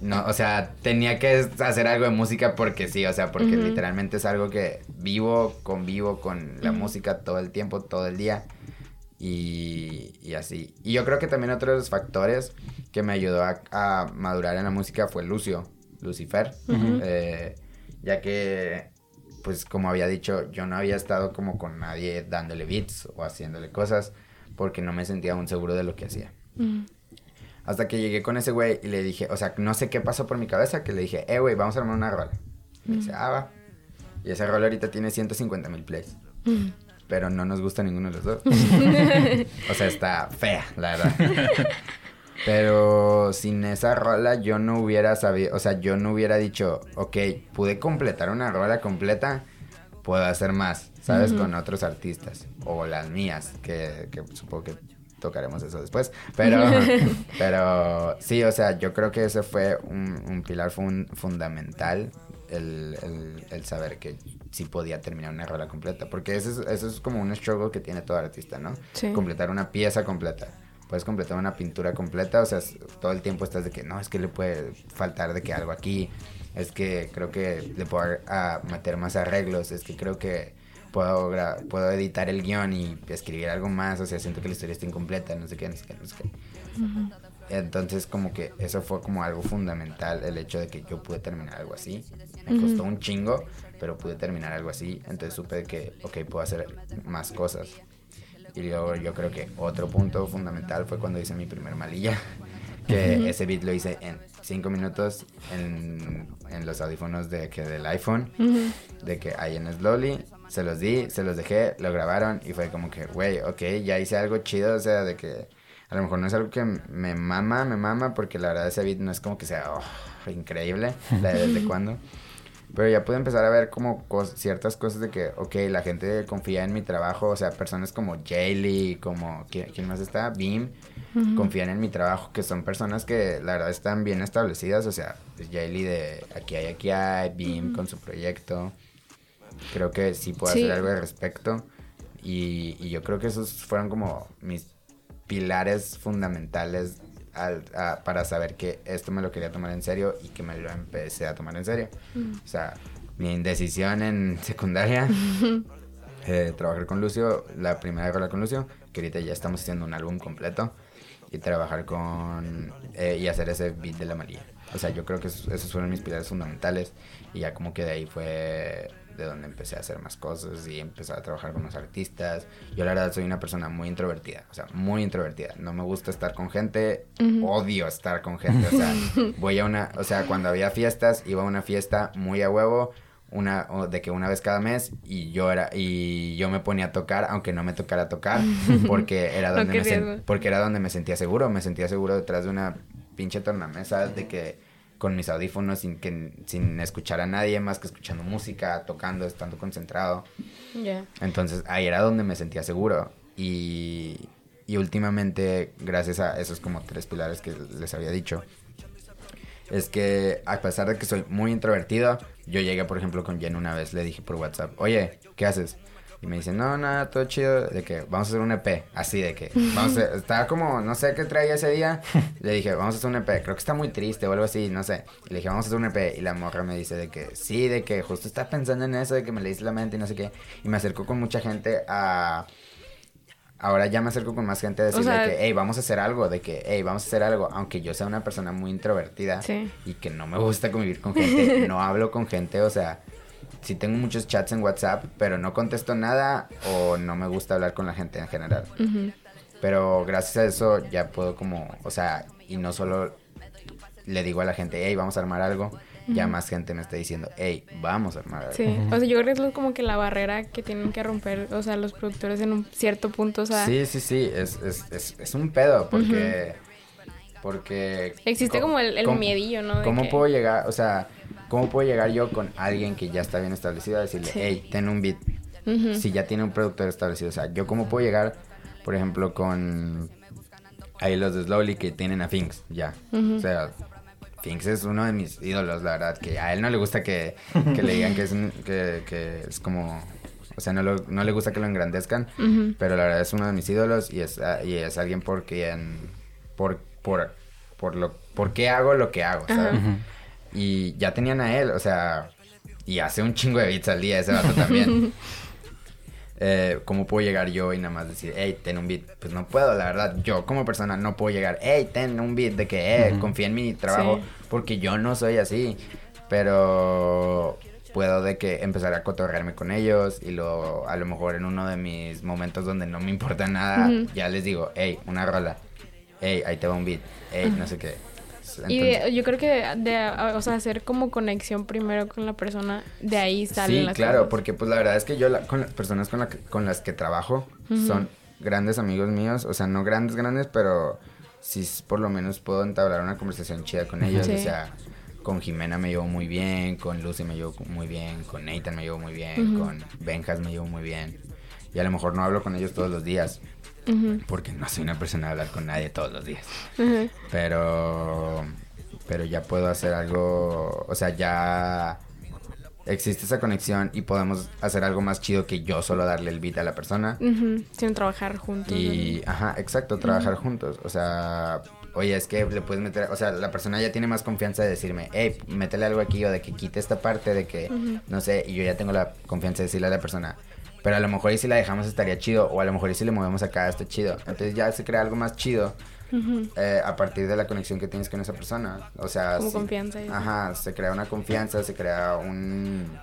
no, o sea, tenía que hacer algo de música porque sí, o sea, porque literalmente es algo que vivo, convivo con la música todo el tiempo, todo el día. Y, y así. Y yo creo que también otro de los factores que me ayudó a, a madurar en la música fue Lucio, Lucifer. Eh, ya que, pues como había dicho, yo no había estado como con nadie dándole beats o haciéndole cosas porque no me sentía aún seguro de lo que hacía. Hasta que llegué con ese güey y le dije, o sea, no sé qué pasó por mi cabeza, que le dije, eh, güey, vamos a armar una rola. Y me dice, ah, va. Y esa rola ahorita tiene 150 mil plays. Pero no nos gusta ninguno de los dos. o sea, está fea, la verdad. Pero sin esa rola yo no hubiera sabido, o sea, yo no hubiera dicho, ok, pude completar una rola completa, puedo hacer más, ¿sabes? Con otros artistas. O las mías, que, que supongo que tocaremos eso después. Pero, pero sí, o sea, yo creo que ese fue un, un pilar fun- fundamental, el, el- el saber que sí podía terminar una rola completa. Porque eso es, eso es como un struggle que tiene todo artista, ¿no? Sí. Completar una pieza completa. Puedes completar una pintura completa, o sea, todo el tiempo estás de que no, es que le puede faltar de que algo aquí, es que creo que le puedo a meter más arreglos, es que creo que puedo, puedo editar el guion y escribir algo más, o sea, siento que la historia está incompleta, no sé qué, no sé qué, no sé qué. Entonces como que eso fue como algo fundamental, el hecho de que yo pude terminar algo así. Me costó un chingo, pero pude terminar algo así. Entonces supe que, ok, puedo hacer más cosas. Y luego yo creo que otro punto fundamental fue cuando hice mi primer malilla. Que ese beat lo hice en 5 minutos en, en los audífonos de, que del iPhone. De que hay en Slowly. se los di, se los dejé, lo grabaron y fue como que, güey, ok, ya hice algo chido, o sea, de que a lo mejor no es algo que me mama, me mama, porque la verdad ese beat no es como que sea oh, increíble, la de desde cuándo. Pero ya pude empezar a ver como cos- ciertas cosas de que, ok, la gente confía en mi trabajo, o sea, personas como Jaylee, como, ¿quién, quién más está? Beam, confían en mi trabajo, que son personas que la verdad están bien establecidas, o sea, pues Jaylee de Aquí hay, aquí hay, Beam con su proyecto. Creo que sí puedo Sí. hacer algo al respecto. Y, y yo creo que esos fueron como mis pilares fundamentales al- a- para saber que esto me lo quería tomar en serio y que me lo empecé a tomar en serio. O sea, mi indecisión en secundaria, eh, trabajar con Lucio, la primera rola con Lucio, que ahorita ya estamos haciendo un álbum completo, y trabajar con... eh, y hacer ese beat de la María. O sea, yo creo que esos, esos fueron mis pilares fundamentales y ya como que de ahí fue de donde empecé a hacer más cosas y empecé a trabajar con los artistas. Yo la verdad soy una persona muy introvertida, o sea, muy introvertida. No me gusta estar con gente, odio estar con gente, o sea, voy a una, o sea, cuando había fiestas, iba a una fiesta muy a huevo, una o de que una vez cada mes y yo era y yo me ponía a tocar aunque no me tocara tocar porque era No donde me sen- porque era donde me sentía seguro, me sentía seguro detrás de una pinche tornamesa de que con mis audífonos sin que sin escuchar a nadie más que escuchando música, tocando, estando concentrado. Ya. Entonces ahí era donde me sentía seguro. Y, y últimamente, gracias a esos como tres pilares que les había dicho, es que a pesar de que soy muy introvertido, yo llegué, por ejemplo, con Jen una vez, le dije por WhatsApp, oye, ¿qué haces? Y me dice, no, nada, todo chido, de que vamos a hacer un EP, así de que, vamos a, estaba como, no sé qué traía ese día, le dije, vamos a hacer un EP, creo que está muy triste o algo así, no sé, y le dije, vamos a hacer un EP, y la morra me dice de que, sí, de que justo estaba pensando en eso, de que me leíste la mente y no sé qué, y me acercó con mucha gente a... Ahora ya me acerco con más gente a decirle sea- que, hey, vamos a hacer algo, de que, hey, vamos a hacer algo, aunque yo sea una persona muy introvertida Sí. y que no me gusta convivir con gente, no hablo con gente, o sea, sí tengo muchos chats en WhatsApp, pero no contesto nada o no me gusta hablar con la gente en general. Pero gracias a eso ya puedo como, o sea, y no solo le digo a la gente, hey, vamos a armar algo, ya más gente me está diciendo, hey, vamos a armar algo. Sí, o sea, yo creo que es como que la barrera que tienen que romper, o sea, los productores en un cierto punto, o sea, sí, sí, sí, es, es, es, es un pedo porque... Porque... existe co- como el, el ¿cómo- miedillo, ¿no? De ¿Cómo que- puedo llegar, o sea, cómo puedo llegar yo con alguien que ya está bien establecido a decirle, Sí. hey, ten un beat, si ya tiene un productor establecido? O sea, yo cómo puedo llegar, por ejemplo, con ahí los de Slowly que tienen a Finks, ya. O sea, Finks es uno de mis ídolos, la verdad, que a él no le gusta que, que le digan que es, un- que, que es como... O sea, no, lo- no le gusta que lo engrandezcan, pero la verdad es uno de mis ídolos y es, ah, y es alguien por quien... Por, por, por, lo, por qué hago lo que hago, ¿sabes? Ajá. Y ya tenían a él, o sea, y hace un chingo de beats al día ese vato también. Eh, ¿Cómo puedo llegar yo y nada más decir, hey, ten un beat? Pues no puedo, la verdad. Yo como persona no puedo llegar, hey, ten un beat de que, eh, confía en mi trabajo, Sí. porque yo no soy así. Pero puedo de que empezar a cotorrearme con ellos y luego a lo mejor en uno de mis momentos donde no me importa nada, ya les digo, hey, una rola, hey, ahí te va un beat, hey, no sé qué. Y Entonces- de- yo creo que de, o sea, hacer como conexión primero con la persona, de ahí salen Sí, las claro, cosas. porque pues la verdad es que yo la- con las personas con, la con las que trabajo Ujú. son grandes amigos míos, o sea, no grandes, grandes, pero sí por lo menos puedo entablar una conversación chida con ellos, Sí. o sea, con Jimena me llevo muy bien, con Lucy me llevo muy bien, con Nathan me llevo muy bien, Ujú. con Benjas me llevo muy bien. Y a lo mejor no hablo con ellos todos los días, Porque no soy una persona de hablar con nadie todos los días. Pero pero ya puedo hacer algo, o sea, ya existe esa conexión y podemos hacer algo más chido que yo solo darle el beat a la persona. Ujú, Sin trabajar juntos. Y, ajá, exacto, trabajar juntos. O sea, oye, es que le puedes meter, o sea, la persona ya tiene más confianza de decirme, hey, métele algo aquí o de que quite esta parte, de que, no sé, y yo ya tengo la confianza de decirle a la persona. Pero a lo mejor y si la dejamos estaría chido, o a lo mejor y si le movemos acá está chido. Entonces ya se crea algo más chido Ujú. eh, a partir de la conexión que tienes con esa persona. O sea, Como sí. confianza y- Ajá, se crea una confianza, se crea un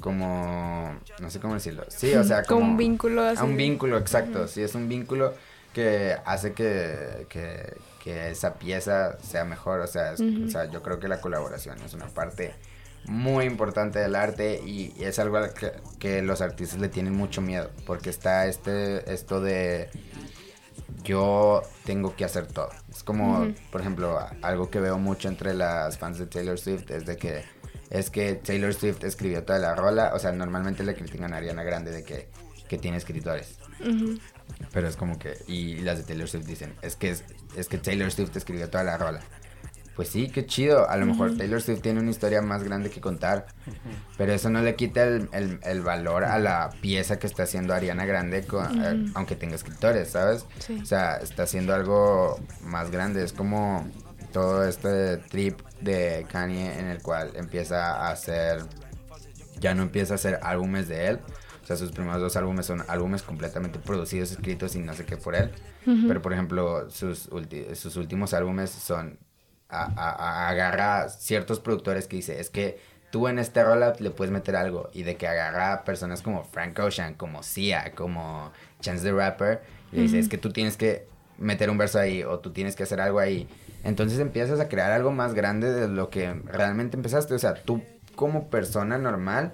como no sé cómo decirlo. Sí, o sea, Como como un vínculo así a un vínculo, exacto. Sí, es un vínculo que hace que, que, que esa pieza sea mejor. O sea, es- Ujú. o sea, yo creo que la colaboración es una parte muy importante del arte y es algo que, que los artistas le tienen mucho miedo porque está este esto de yo tengo que hacer todo. Es como, por ejemplo, algo que veo mucho entre las fans de Taylor Swift es de que es que Taylor Swift escribió toda la rola, o sea, normalmente le critican a Ariana Grande de que, que tiene escritores. Pero es como que, y las de Taylor Swift dicen, es que, es, es que Taylor Swift escribió toda la rola. Pues sí, qué chido. A lo mejor Taylor Swift tiene una historia más grande que contar. Pero eso no le quita el, el- el valor a la pieza que está haciendo Ariana Grande, con- eh, aunque tenga escritores, ¿sabes? Sí. O sea, está haciendo algo más grande. Es como todo este trip de Kanye en el cual empieza a hacer ya no empieza a hacer álbumes de él. O sea, sus primeros dos álbumes son álbumes completamente producidos, escritos y no sé qué por él. Pero, por ejemplo, sus, sus últimos álbumes son... A, a- a- agarra ciertos productores que dice, es que tú en este rola le puedes meter algo. Y de que agarra a personas como Frank Ocean, como Sia, como Chance the Rapper. Y le dice, es que tú tienes que meter un verso ahí o tú tienes que hacer algo ahí. Entonces empiezas a crear algo más grande de lo que realmente empezaste. O sea, tú como persona normal,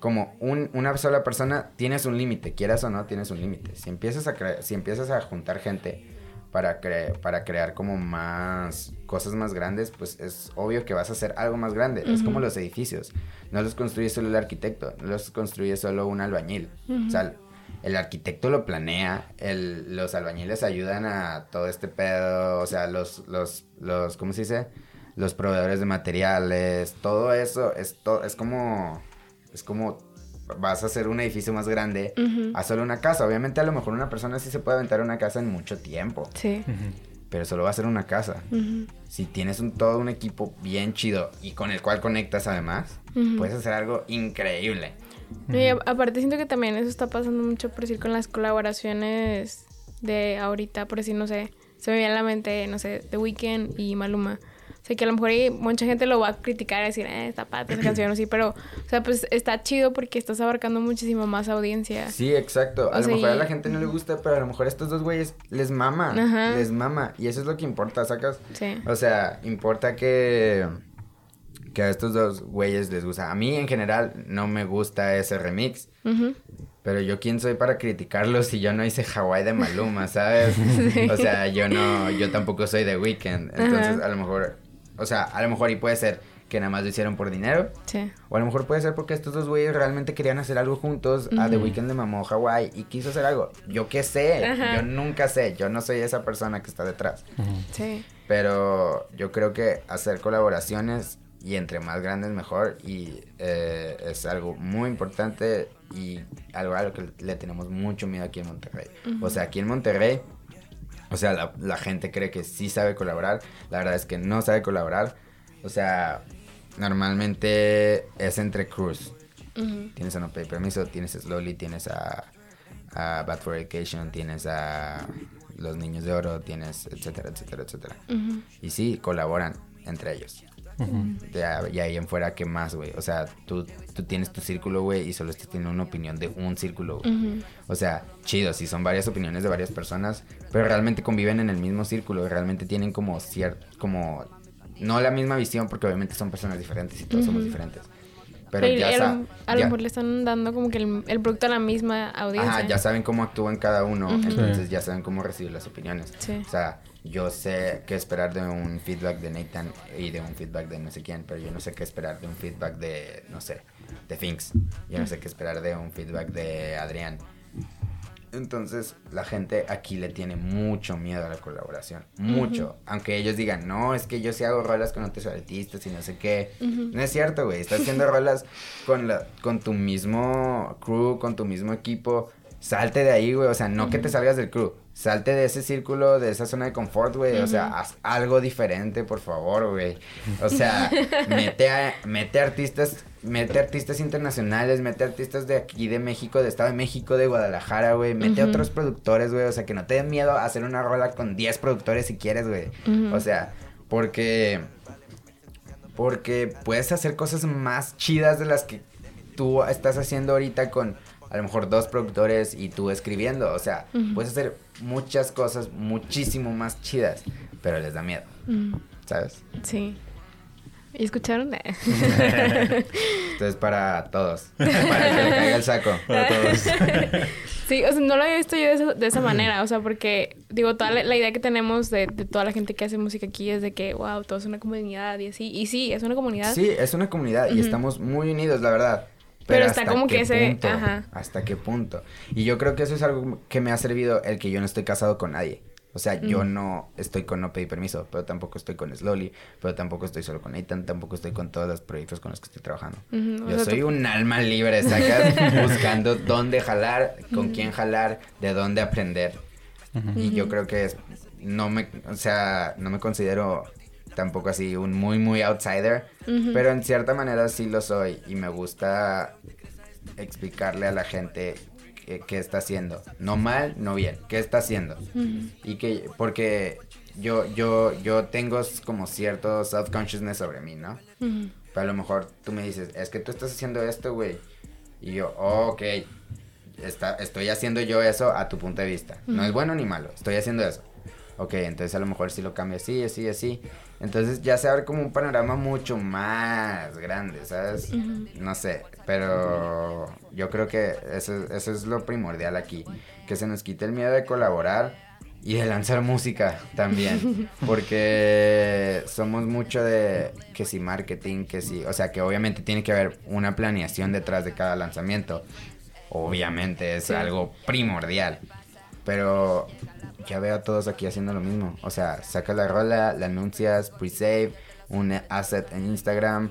como un- una sola persona, tienes un límite, quieras o no, tienes un límite. Si empiezas a si empiezas a juntar gente para, cre- para crear como más cosas más grandes, pues es obvio que vas a hacer algo más grande. Es como los edificios. No los construye solo el arquitecto, no los construye solo un albañil. O sea, el arquitecto lo planea, el, los albañiles ayudan a todo este pedo, o sea, los, los, los, ¿cómo se dice? Los proveedores de materiales, todo eso es, to- es como, es como vas a hacer un edificio más grande Ujú. a solo una casa. Obviamente a lo mejor una persona sí se puede aventar una casa en mucho tiempo, Sí. pero solo va a ser una casa. Si tienes un, todo un equipo bien chido y con el cual conectas además, puedes hacer algo increíble. No, y a- aparte siento que también eso está pasando mucho por decir con las colaboraciones de ahorita, por decir, no sé, se me viene a la mente, no sé, The Weeknd y Maluma. Sea, que a lo mejor hay- mucha gente lo va a criticar y decir, eh, está padre esa canción o sí, pero, o sea, pues está chido porque estás abarcando muchísimo más audiencia. Sí, exacto. A O lo sea, mejor a la gente no le gusta, pero a lo mejor a estos dos güeyes les mama. Ajá. Les mama. Y eso es lo que importa, ¿sacas? Sí. O sea, importa que, que a estos dos güeyes les gusta. A mí en general no me gusta ese remix. Ujú. Pero yo quién soy para criticarlo si yo no hice Hawaii de Maluma, ¿sabes? Sí. O sea, yo no, yo tampoco soy de Weekend. Entonces, a lo mejor, o sea, a lo mejor y puede ser que nada más lo hicieron por dinero. Sí. O a lo mejor puede ser porque estos dos güeyes realmente querían hacer algo juntos. A The. Weeknd le mamó Hawaii y quiso hacer algo. Yo qué sé, Ajá. yo nunca sé. Yo no soy esa persona que está detrás. Sí. Pero yo creo que hacer colaboraciones y entre más grandes mejor y eh, es algo muy importante y algo a lo que le tenemos mucho miedo aquí en Monterrey. O sea, aquí en Monterrey, o sea, la, la gente cree que sí sabe colaborar, la verdad es que no sabe colaborar. O sea, normalmente es entre crews. Ujú. Tienes a No Pay Permiso, tienes a Slowly, tienes a, a Bad for Education, tienes a Los Niños de Oro, tienes etcétera, etcétera, etcétera. Y sí, colaboran entre ellos. De a- y ahí en fuera, ¿qué más, güey? O sea, tú, tú tienes tu círculo, güey, y solo estás teniendo una opinión de un círculo, güey. Ujú. O sea, chido, sí son varias opiniones de varias personas, pero realmente conviven en el mismo círculo, y realmente tienen como cierto, como, no la misma visión, porque obviamente son personas diferentes y todos somos Ujú. diferentes. Pero Pero ya, sa- lo, a lo ya- mejor le están dando como que el, el producto a la misma audiencia. Ajá, ya saben cómo actúan cada uno, entonces Sí. ya saben cómo recibir las opiniones. Sí. O sea, yo sé qué esperar de un feedback de Nathan y de un feedback de no sé quién, pero yo no sé qué esperar de un feedback de, no sé, de Finks. Yo no sé qué esperar de un feedback de Adrián. Entonces, la gente aquí le tiene mucho miedo a la colaboración. Mucho. Aunque ellos digan, no, es que yo sí hago rolas con otros artistas y no sé qué. No es cierto, güey. Estás haciendo rolas con, la, con tu mismo crew, con tu mismo equipo. Salte de ahí, güey. O sea, no que te salgas del crew. Salte de ese círculo, de esa zona de confort, güey. O sea, haz algo diferente, por favor, güey. O sea, mete, a, mete artistas, mete artistas internacionales, mete artistas de aquí, de México, de Estado de México, de Guadalajara, güey. Mete a Ujú. otros productores, güey. O sea, que no te den miedo a hacer una rola con 10 productores si quieres, güey. O sea, porque porque puedes hacer cosas más chidas de las que tú estás haciendo ahorita con a lo mejor dos productores y tú escribiendo. O sea, Ujú. puedes hacer muchas cosas muchísimo más chidas, pero les da miedo, Ujú. ¿sabes? Sí. ¿Y escucharon? Esto es para todos. Para que le caiga el saco. Para todos. Sí, o sea, no lo había visto yo de esa, de esa manera, o sea, porque, digo, toda la, la idea que tenemos de, de toda la gente que hace música aquí es de que, wow, todo es una comunidad y así, y sí, es una comunidad. Sí, es una comunidad y estamos muy unidos, la verdad. Pero está ¿hasta como qué que ese- punto? ajá. ¿Hasta qué punto? Y yo creo que eso es algo que me ha servido el que yo no estoy casado con nadie. O sea, yo no estoy con No Pedí Permiso, pero tampoco estoy con Slowly, pero tampoco estoy solo con Nathan, tampoco estoy con todos los proyectos con los que estoy trabajando. Yo sea, soy tú- un alma libre, sacas, buscando dónde jalar, con quién jalar, de dónde aprender. Y yo creo que es, no me, o sea, no me considero tampoco así un muy, muy outsider, Ujú. pero en cierta manera sí lo soy y me gusta explicarle a la gente qué, qué está haciendo. No mal, no bien, qué está haciendo. Ujú. Y que, porque yo, yo, yo tengo como cierto self-consciousness sobre mí, ¿no? Ujú. Pero a lo mejor tú me dices, es que tú estás haciendo esto, güey. Y yo, oh, ok, está, estoy haciendo yo eso a tu punto de vista. No es bueno ni malo, estoy haciendo eso. Ok, entonces a lo mejor si lo cambio así, así, así. Entonces ya se abre como un panorama mucho más grande, ¿sabes? No sé, pero yo creo que eso, eso es lo primordial aquí. Que se nos quite el miedo de colaborar y de lanzar música también. Porque somos mucho de que si marketing, que si, o sea, que obviamente tiene que haber una planeación detrás de cada lanzamiento. Obviamente es Sí. algo primordial. Pero ya veo a todos aquí haciendo lo mismo. O sea, sacas la rola, la anuncias, pre-save, un asset en Instagram.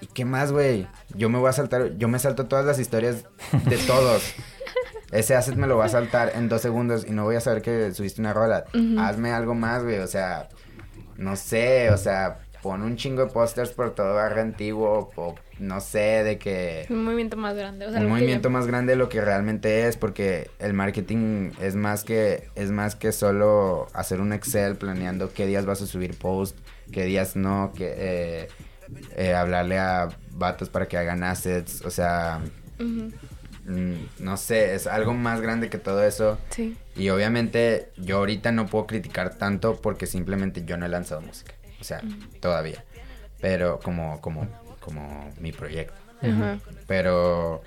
¿Y qué más, güey? Yo me voy a saltar, yo me salto todas las historias de todos. Ese asset me lo va a saltar en dos segundos y no voy a saber que subiste una rola. Hazme algo más, güey. O sea, no sé, o sea, pon un chingo de pósters por todo barrio antiguo. O no sé, de que Un movimiento más grande. O sea, un movimiento más grande de lo que realmente es porque el marketing es más que es más que solo hacer un Excel planeando qué días vas a subir post qué días no que eh, eh, hablarle a vatos para que hagan assets o sea mm, no sé es algo más grande que todo eso Sí. y obviamente yo ahorita no puedo criticar tanto porque simplemente yo no he lanzado música o sea todavía pero como como como mi proyecto pero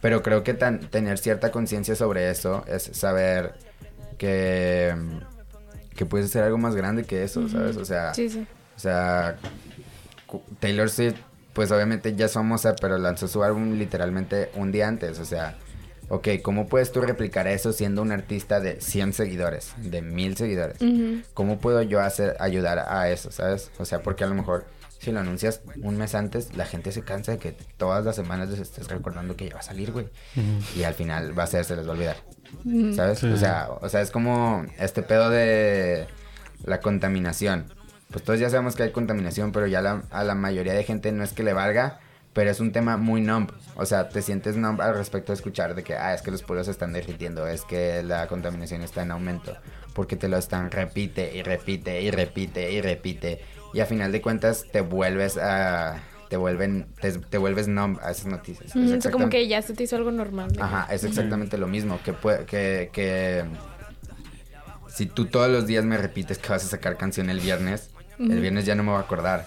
pero creo que tan- tener cierta conciencia sobre eso es saber que que puedes hacer algo más grande que eso, ¿sabes? O sea, Sí, sí. o sea, Taylor Swift pues obviamente ya es famosa, pero lanzó su álbum literalmente un día antes, o sea, ok, ¿cómo puedes tú replicar eso siendo un artista de 100 seguidores, de 1000 seguidores? ¿Cómo puedo yo hacer ayudar a eso, sabes? O sea, porque a lo mejor si lo anuncias un mes antes, la gente se cansa de que todas las semanas les estés recordando que ya va a salir, güey. Y al final va a ser, se les va a olvidar. ¿Sabes? Sí. O sea, o sea, es como este pedo de la contaminación. Pues todos ya sabemos que hay contaminación, pero ya la- a la mayoría de gente no es que le valga, pero es un tema muy numb. O sea, te sientes numb al respecto de escuchar de que, ah, es que los pueblos se están derritiendo, es que la contaminación está en aumento, porque te lo están repite y repite y repite y repite. Y a final de cuentas te vuelves a... Te vuelven, te, te vuelves numb a esas noticias. Es o sea, como que ya se te hizo algo normal. que- Ajá, es exactamente lo mismo. Que, que, que si tú todos los días me repites que vas a sacar canción el viernes, el viernes ya no me voy a acordar.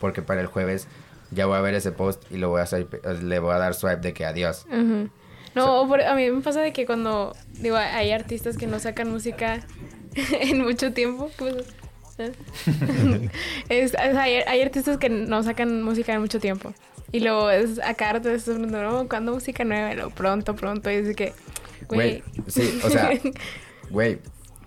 Porque para el jueves ya voy a ver ese post y lo voy a swipe- le voy a dar swipe de que adiós. No, o por- a mí me pasa de que cuando, digo, hay artistas que no sacan música en mucho tiempo, pues... es, es- hay, hay artistas que no sacan música en mucho tiempo. Y luego es acá rato es no, ¿cuándo música nueva? Luego pronto, pronto. Y que. Güey, sí, o sea, güey,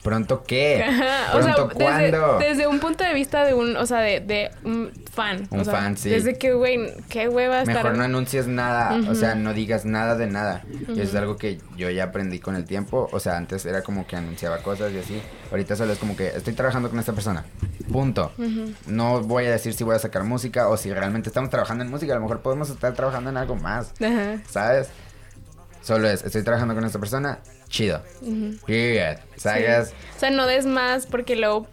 ¿pronto qué? Ajá, o sea, ¿Pronto desde, cuándo? desde un punto de vista de un, o sea, de, de un fan. Un o sea, fan, sí. Desde que, güey, qué hueva estar... Mejor no anuncies nada, o sea, no digas nada de nada. Y eso es algo que yo ya aprendí con el tiempo. O sea, antes era como que anunciaba cosas y así. Ahorita solo es como que estoy trabajando con esta persona. Punto. No voy a decir si voy a sacar música o si realmente estamos trabajando en música. A lo mejor podemos estar trabajando en algo más. ¿sabes? Solo es, estoy trabajando con esta persona, chido. Ujú. Period. ¿Sabes? Sí. O sea, no des más porque luego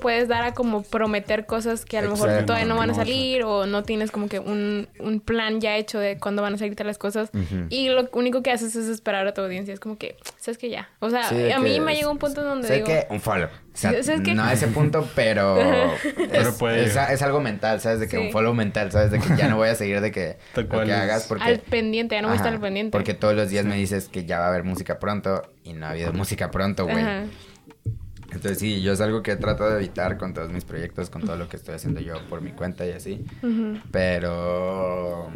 puedes dar a como prometer cosas que a lo mejor todavía no van a salir o no tienes como que un, un plan ya hecho de cuándo van a salir las cosas Ujú. y lo único que haces es esperar a tu audiencia. Es como que, sabes que ya. O sea, Sí, a mí que me es- llegó un punto en donde Sé digo, que un follow. O sea, Sí, ¿sabes qué? no a ese punto, pero, Pero es, puede es, es algo mental, ¿sabes? De que Sí. un follow mental, ¿sabes? De que ya no voy a seguir de que Tal lo cual que es. hagas porque... al pendiente, ya no voy a estar al pendiente. Porque todos los días me dices que ya va a haber música pronto y no ha habido música pronto, güey. Entonces sí, yo es algo que trato de evitar con todos mis proyectos, con todo lo que estoy haciendo yo por mi cuenta y así. Pero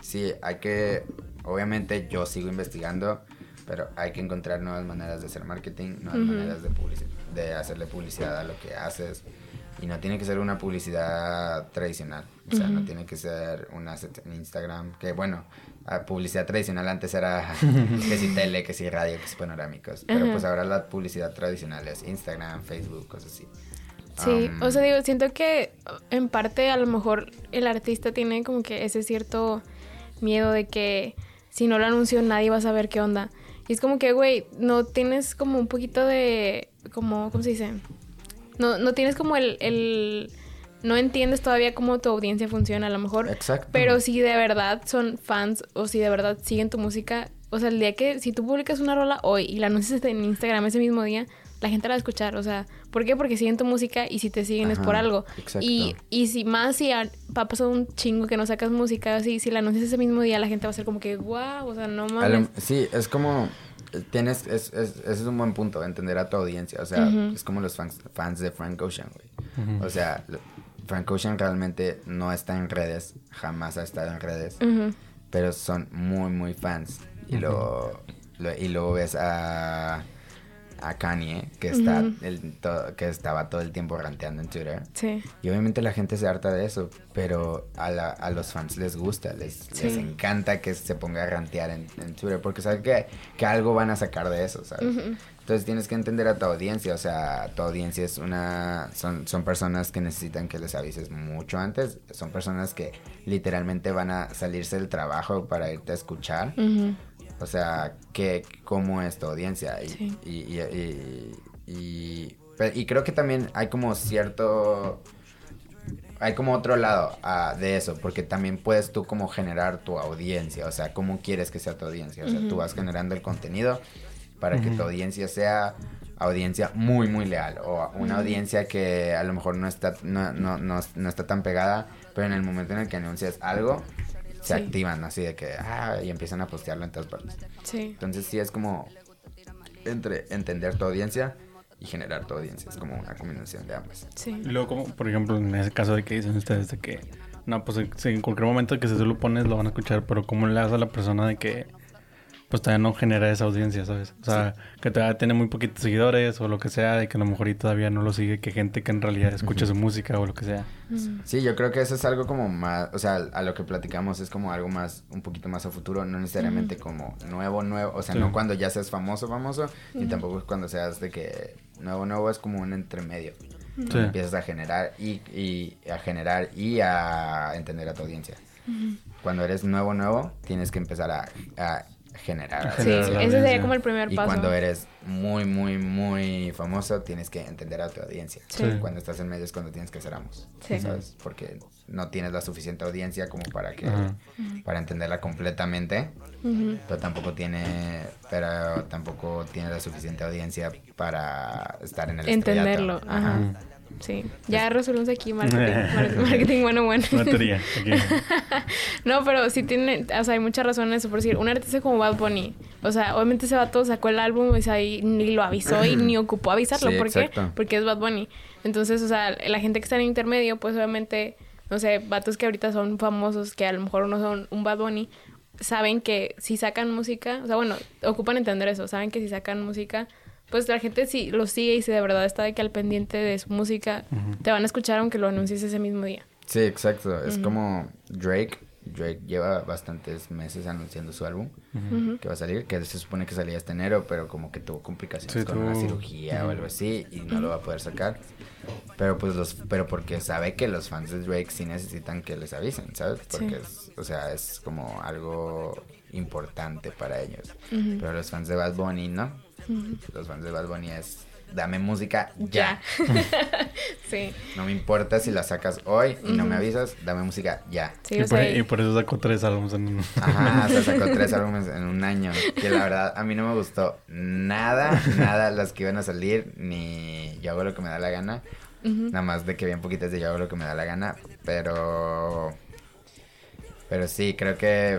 sí, hay que, obviamente yo sigo investigando, pero hay que encontrar nuevas maneras de hacer marketing, nuevas maneras de, de hacerle publicidad a lo que haces. Y no tiene que ser una publicidad tradicional, o sea, no tiene que ser una en Instagram, que bueno, publicidad tradicional antes era que si tele, que si radio, que si panorámicos, pero Ajá. pues ahora la publicidad tradicional es Instagram, Facebook, cosas así. Sí, Um, o sea, digo, siento que en parte a lo mejor el artista tiene como que ese cierto miedo de que si no lo anuncio nadie va a saber qué onda. Y es como que, güey, no tienes como un poquito de, como, ¿cómo se dice? No, no tienes como el, el, no entiendes todavía cómo tu audiencia funciona a lo mejor. Exacto. Pero si de verdad son fans o si de verdad siguen tu música, o sea, el día que si tú publicas una rola hoy y la anuncias en Instagram ese mismo día, la gente la va a escuchar. O sea, ¿por qué? Porque siguen tu música y si te siguen es por algo. exacto. Y, y si más si ha, ha pasado un chingo que no sacas música, así, si la anuncias ese mismo día, la gente va a ser como que, wow, o sea, no mames. sí, es como. Tienes. Es, es, ese es un buen punto, entender a tu audiencia. O sea, es como los fans, fans de Frank Ocean, güey. O sea, Frank Ocean realmente no está en redes, jamás ha estado en redes, pero son muy, muy fans. Y, lo- y luego ves a. A Kanye, que, está el- to- que estaba todo el tiempo ranteando en Twitter. Sí. Y obviamente la gente se harta de eso, pero a, la- a los fans les gusta, les, Sí. les encanta que se ponga a rantear en, en Twitter, porque saben que, que algo van a sacar de eso, ¿sabes? Entonces tienes que entender a tu audiencia, o sea, tu audiencia es una, son, son personas que necesitan que les avises mucho antes, son personas que literalmente van a salirse del trabajo para irte a escuchar, o sea, que, ¿cómo es tu audiencia? Y, Sí. y, y, y, creo que también hay como cierto... Hay como otro lado ah, de eso, porque también puedes tú como generar tu audiencia, o sea, cómo quieres que sea tu audiencia. O sea, tú vas generando el contenido para que tu audiencia sea audiencia muy, muy leal, o una Ujú. audiencia que a lo mejor no está, no, no, no, no está tan pegada, pero en el momento en el que anuncias algo, se Sí. activan así de que, ah, y empiezan a postearlo en todas partes. Sí. Entonces sí es como entre entender tu audiencia y generar tu audiencia. Es como una combinación de ambas. Sí. Y luego, como, por ejemplo, en ese caso de que dicen ustedes de que, no, pues en cualquier momento que se lo pones lo van a escuchar, pero ¿cómo le das a la persona de que, pues todavía no genera esa audiencia, ¿sabes? O sea, que todavía tiene muy poquitos seguidores o lo que sea, de que a lo mejor y todavía no lo sigue, que gente que en realidad escucha su música o lo que sea. Ujú. Sí, yo creo que eso es algo como más, o sea, a lo que platicamos es como algo más, un poquito más a futuro, no necesariamente como nuevo, nuevo, o sea, Sí. no cuando ya seas famoso, famoso, ni tampoco cuando seas de que nuevo, nuevo es como un entremedio. Sí. Empiezas a generar y, y a generar y a entender a tu audiencia. Cuando eres nuevo, nuevo, tienes que empezar a, a generar. Sí, generar sí, la ese sería como el primer Y paso. cuando eres muy, muy, muy famoso, tienes que entender a tu audiencia. Sí. Cuando estás en medio es cuando tienes que ser amos. Sí. ¿Sabes? Porque no tienes la suficiente audiencia como para que para entenderla completamente, Ujú. pero tampoco tiene pero tampoco tiene la suficiente audiencia para estar en el Entenderlo, estrellato. ajá. Sí, ya resolvimos aquí marketing, mar- marketing bueno, bueno. No, pero sí tiene, o sea, hay muchas razones. Por decir, un artista como Bad Bunny, o sea, obviamente ese vato sacó el álbum, o sea, y ni lo avisó y ni ocupó avisarlo. Sí, ¿Por qué? Porque es Bad Bunny. Entonces, o sea, la gente que está en intermedio, pues obviamente, no sé, vatos que ahorita son famosos, que a lo mejor no son un Bad Bunny, saben que si sacan música, o sea, bueno, ocupan entender eso, saben que si sacan música, pues la gente si lo sigue y si de verdad está de que al pendiente de su música, te van a escuchar aunque lo anuncies ese mismo día. Sí, exacto, es como Drake, Drake lleva bastantes meses anunciando su álbum que va a salir, que se supone que salía este enero, pero como que tuvo complicaciones Sí, con una cirugía o algo así y no lo va a poder sacar. Pero pues los pero porque sabe que los fans de Drake sí necesitan que les avisen, ¿sabes? Porque Sí. es, o sea, es como algo importante para ellos. Pero los fans de Bad Bunny no. Los fans de Bad Bunny es dame música ya. sí. No me importa si la sacas hoy y no me avisas, dame música ya. Sí, y, o por, sea, y por eso sacó tres álbumes en un... Ajá, se sacó tres álbumes en un año. Que la verdad a mí no me gustó nada, nada las que iban a salir, ni yo hago lo que me da la gana. Nada más de que bien poquitas de yo hago lo que me da la gana. Pero. Pero sí, creo que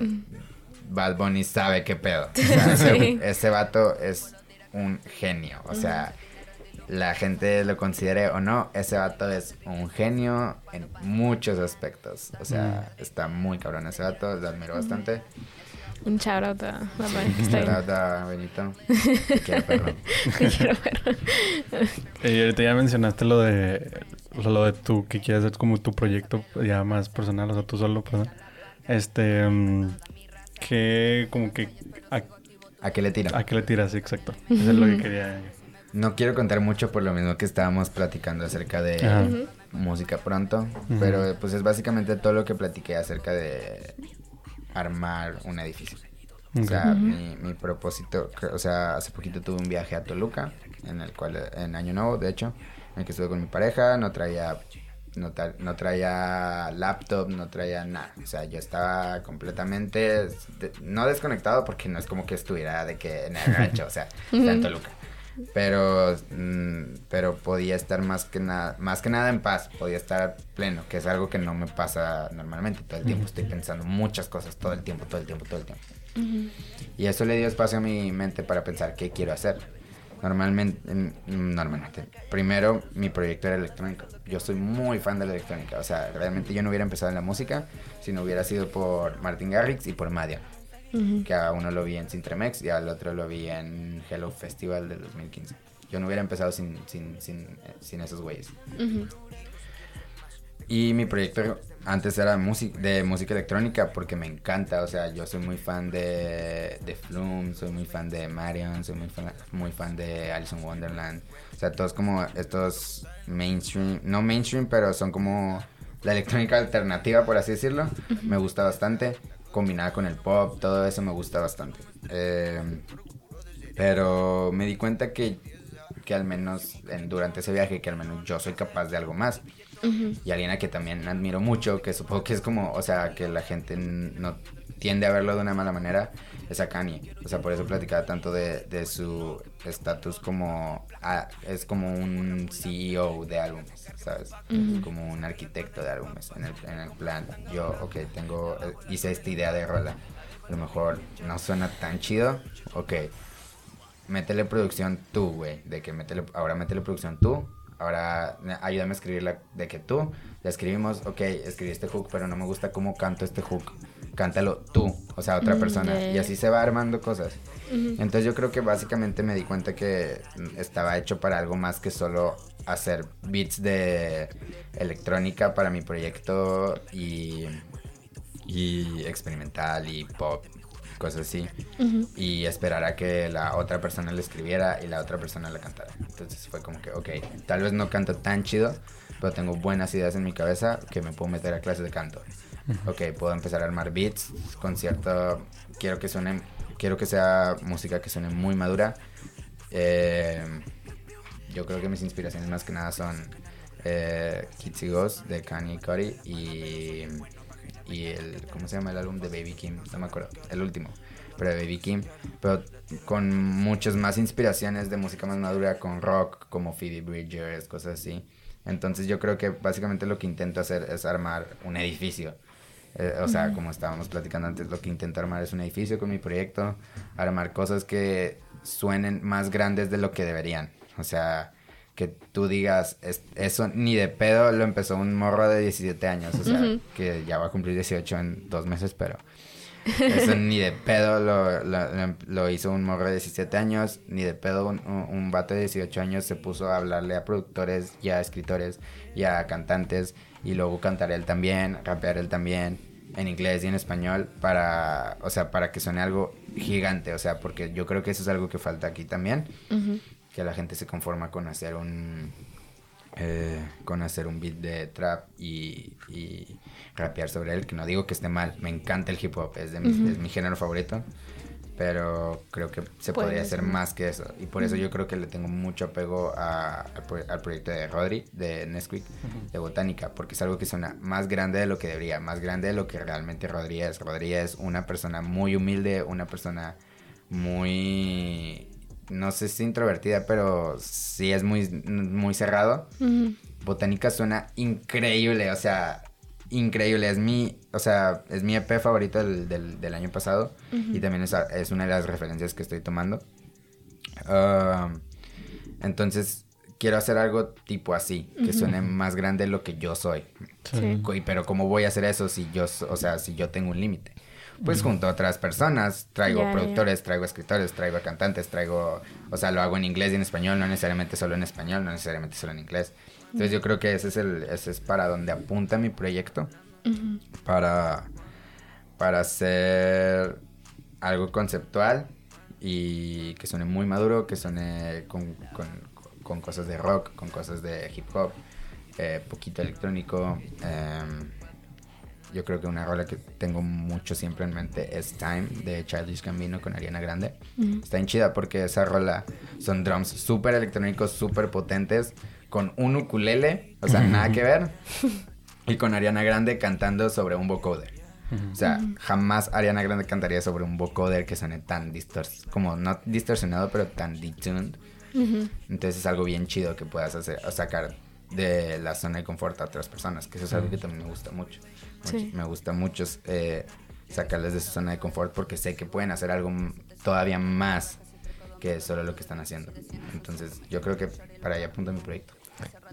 Bad Bunny sabe qué pedo. O sea, ese, Sí. ese vato es un genio. O sea, la gente lo considere o no, ese vato es un genio en muchos aspectos. O sea, está muy cabrón ese vato, lo admiro bastante. Un shout out a Bunny, que está Shout ahí. out a Benito. Te quiero, perro. Te quiero ver. Y ahorita ya mencionaste lo de o sea, lo de tú que quieres hacer como tu proyecto ya más personal, o sea, tú solo, perdón. Este mm, que como que a, ¿A qué le tiro? a qué le tiras, Sí, exacto. Eso es lo que quería. No quiero contar mucho por lo mismo que estábamos platicando acerca de Ajá. música pronto, pero pues es básicamente todo lo que platiqué acerca de armar un edificio. O sea, mi, mi propósito, o sea, hace poquito tuve un viaje a Toluca, en el cual, en Año Nuevo, de hecho, en el que estuve con mi pareja, no traía, no, tra- no traía laptop, no traía nada. O sea, yo estaba completamente, de- no desconectado porque no es como que estuviera de que en el rancho, o sea, está en Toluca. Pero, mm, pero podía estar más que nada, más que nada en paz, podía estar pleno, que es algo que no me pasa normalmente. Todo el tiempo estoy pensando muchas cosas, todo el tiempo, todo el tiempo, todo el tiempo. Y eso le dio espacio a mi mente para pensar qué quiero hacer. Normalmente, normalmente. Primero, mi proyecto era electrónico. Yo soy muy fan de la electrónica. O sea, realmente yo no hubiera empezado en la música si no hubiera sido por Martin Garrix y por Madia. Que a uno lo vi en Sintremex y al otro lo vi en Hello Festival del 2015. Yo no hubiera empezado sin, sin, sin, eh, sin esos güeyes. Y mi proyecto antes era música, de música electrónica porque me encanta, o sea, yo soy muy fan de, de Flume, soy muy fan de Marion, soy muy fan, muy fan de Alice in Wonderland. O sea, todos como estos mainstream, no mainstream, pero son como la electrónica alternativa, por así decirlo. Me gusta bastante, combinada con el pop, todo eso me gusta bastante. Eh, pero me di cuenta que, que al menos en- durante ese viaje, que al menos yo soy capaz de algo más. Y alguien a que también admiro mucho, que supongo que es como, o sea, que la gente no tiende a verlo de una mala manera, es a Kanye. O sea, por eso platicaba tanto de, de su estatus como, es como un CEO de álbumes, ¿sabes? Como un arquitecto de álbumes, en el, en el plan, yo, ok, tengo, eh, hice esta idea de rola, a lo mejor no suena tan chido, ok, métele producción tú, güey. De que métele, ahora métele producción tú. Ahora ayúdame a escribirla de que tú. La escribimos, ok, escribí este hook, pero no me gusta cómo canto este hook. Cántalo tú, o sea, otra Mm, persona. Y así se va armando cosas. Entonces yo creo que básicamente me di cuenta que estaba hecho para algo más que solo hacer beats de electrónica para mi proyecto y, y experimental y pop, cosas así y esperar a que la otra persona le escribiera y la otra persona la cantara. Entonces fue como que, ok, tal vez no canto tan chido, pero tengo buenas ideas en mi cabeza que me puedo meter a clases de canto. Ok, puedo empezar a armar beats con cierto... Quiero que suene... Quiero que sea música que suene muy madura. Eh, yo creo que mis inspiraciones más que nada son eh, Kids y Ghost de Kanye y Cudi y, y el, ¿cómo se llama el álbum de Baby Kim? No me acuerdo, el último, pero de Baby Kim, pero con muchas más inspiraciones de música más madura, con rock, como Phoebe Bridgers, cosas así. Entonces yo creo que básicamente lo que intento hacer es armar un edificio. Eh, o sea, como estábamos platicando antes, lo que intento armar es un edificio con mi proyecto, armar cosas que suenen más grandes de lo que deberían. O sea, que tú digas, "Es- eso ni de pedo lo empezó un morro de 17 años, o sea, que ya va a cumplir 18 en dos meses, pero eso ni de pedo lo, lo- hizo un morro de 17 años, ni de pedo un, un, vato de 18 años se puso a hablarle a productores y a escritores y a cantantes y luego cantar él también, rapear él también en inglés y en español para, o sea, para que suene algo gigante, o sea, porque yo creo que eso es algo que falta aquí también, Ujú. Que la gente se conforma con hacer un eh, con hacer un beat de trap y, y rapear sobre él, que no digo que esté mal, me encanta el hip hop, es, de mi, Ujú. es mi género favorito, pero creo que se Puede podría hacer más que eso. Y por eso yo creo que le tengo mucho apego a- al, pro- al proyecto de Rodri, de Nesquik, de Botánica, porque es algo que suena más grande de lo que debería, más grande de lo que realmente Rodri es. Rodri es una persona muy humilde, una persona muy... No sé si introvertida, pero sí es muy, muy cerrado. Botánica suena increíble, o sea, increíble. Es mi, o sea, es mi EP favorito del, del- del año pasado y también es, es una de las referencias que estoy tomando. Um, entonces, quiero hacer algo tipo así, que suene más grande de lo que yo soy. Sí. Pero ¿cómo voy a hacer eso si yo, o sea, si yo tengo un límite? Pues junto a otras personas, traigo productores, traigo escritores, traigo cantantes, traigo, o sea, lo hago en inglés y en español, no necesariamente solo en español, no necesariamente solo en inglés. Entonces yo creo que ese es el, ese es para donde apunta mi proyecto, para, para hacer algo conceptual y que suene muy maduro, que suene con, con- con cosas de rock, con cosas de hip hop, eh, poquito electrónico. em, yo creo que una rola que tengo mucho siempre en mente es Time de Childish Gambino con Ariana Grande. Ujú. Está bien chida porque esa rola son drums súper electrónicos, súper potentes, con un ukulele, o sea, nada que ver, y con Ariana Grande cantando sobre un vocoder. O sea, jamás Ariana Grande cantaría sobre un vocoder que suene tan distorsionado, como no distorsionado, pero tan detuned. Entonces es algo bien chido que puedas hacer, o sacar de la zona de confort a otras personas, que eso es algo que también me gusta mucho. Sí. Me gusta mucho eh, sacarles de su zona de confort porque sé que pueden hacer algo todavía más que solo lo que están haciendo. Entonces yo creo que para allá apunta mi proyecto.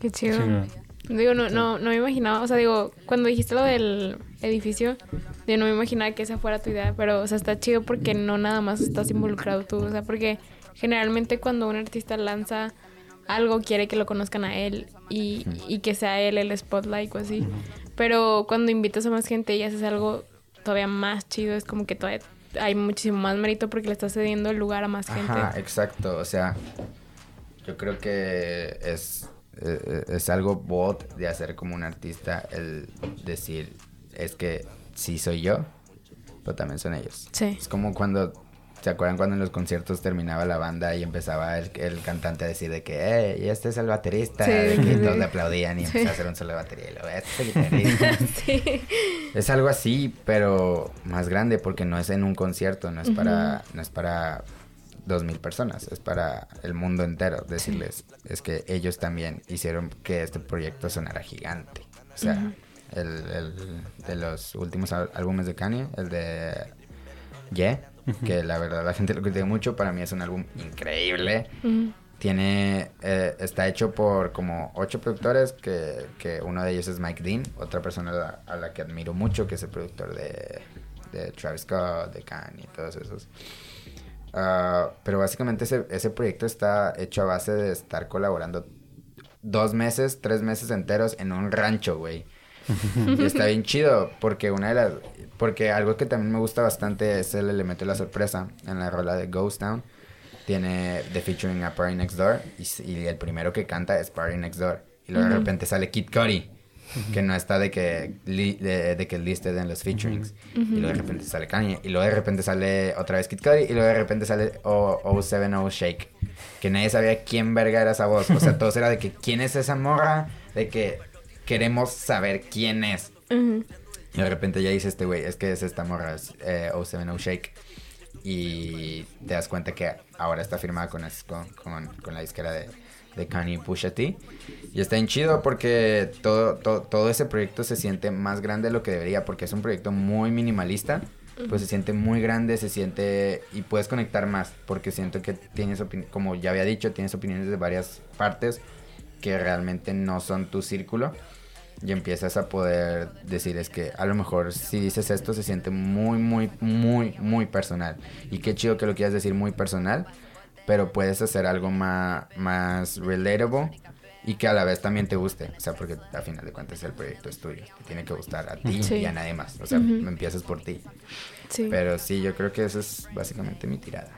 Qué chido. Chido. Digo, no, no, no me imaginaba, o sea, digo, cuando dijiste lo del edificio, yo no me imaginaba que esa fuera tu idea, pero, o sea, está chido porque no nada más estás involucrado tú, o sea, porque generalmente cuando un artista lanza algo quiere que lo conozcan a él y, y que sea él el spotlight o así, pero cuando invitas a más gente y haces algo todavía más chido, es como que todavía hay muchísimo más mérito porque le estás cediendo el lugar a más gente. Ajá, exacto. O sea, yo creo que es, eh, es algo bot de hacer como un artista el decir, es que sí soy yo, pero también son ellos. Sí. Es como cuando, ¿se acuerdan cuando en los conciertos terminaba la banda y empezaba el, el cantante a decir de que, hey, este es el baterista, Sí, de que sí, todos le aplaudían y Sí. empezaba a hacer un solo de batería y luego, este es el guitarrista. sí. Es algo así, pero más grande porque no es en un concierto, no es para no es para dos mil personas, es para el mundo entero. Decirles es que ellos también hicieron que este proyecto sonara gigante. O sea, el, el de los últimos álbumes de Kanye, el de Yeah, que la verdad la gente lo critica mucho, para mí es un álbum increíble. Tiene, eh, está hecho por como ocho productores, que, que uno de ellos es Mike Dean, otra persona a la, a la que admiro mucho, que es el productor de, de Travis Scott, de Kanye, todos esos. Ah, pero básicamente ese, ese proyecto está hecho a base de estar colaborando dos meses, tres meses enteros en un rancho, güey. Y está bien chido, porque una de las... Porque algo que también me gusta bastante es el elemento de la sorpresa en la rola de Ghost Town. Tiene The Featuring a Party Next Door y, el primero que canta es Party Next Door. Y luego de repente sale Kid Cudi, que no está de que, li- de, de que listed en los featurings. Y luego de repente sale Kanye. Y luego de repente sale otra vez Kid Cudi. Y luego de repente sale O- 070 Shake. Que nadie sabía quién verga era esa voz. O sea, todos era de que quién es esa morra. De que queremos saber quién es. Y de repente ya dice este güey, es que es esta morra, es eh, 070 Shake. Y te das cuenta que ahora está firmada con, es- con, con, con la disquera de, de Kanye Pusha T. Y está bien chido porque todo, todo, todo ese proyecto se siente más grande de lo que debería, porque es un proyecto muy minimalista. Pues se siente muy grande, se siente... Y puedes conectar más, porque siento que tienes, opin- como ya había dicho, tienes opiniones de varias partes que realmente no son tu círculo y empiezas a poder decir es que a lo mejor si dices esto se siente muy, muy, muy, muy personal. Y qué chido que lo quieras decir muy personal, pero puedes hacer algo más, más relatable y que a la vez también te guste. O sea, porque a final de cuentas el proyecto es tuyo, te tiene que gustar a ti Sí. y a nadie más. O sea, empiezas por ti. Sí. Pero sí, yo creo que esa es básicamente mi tirada.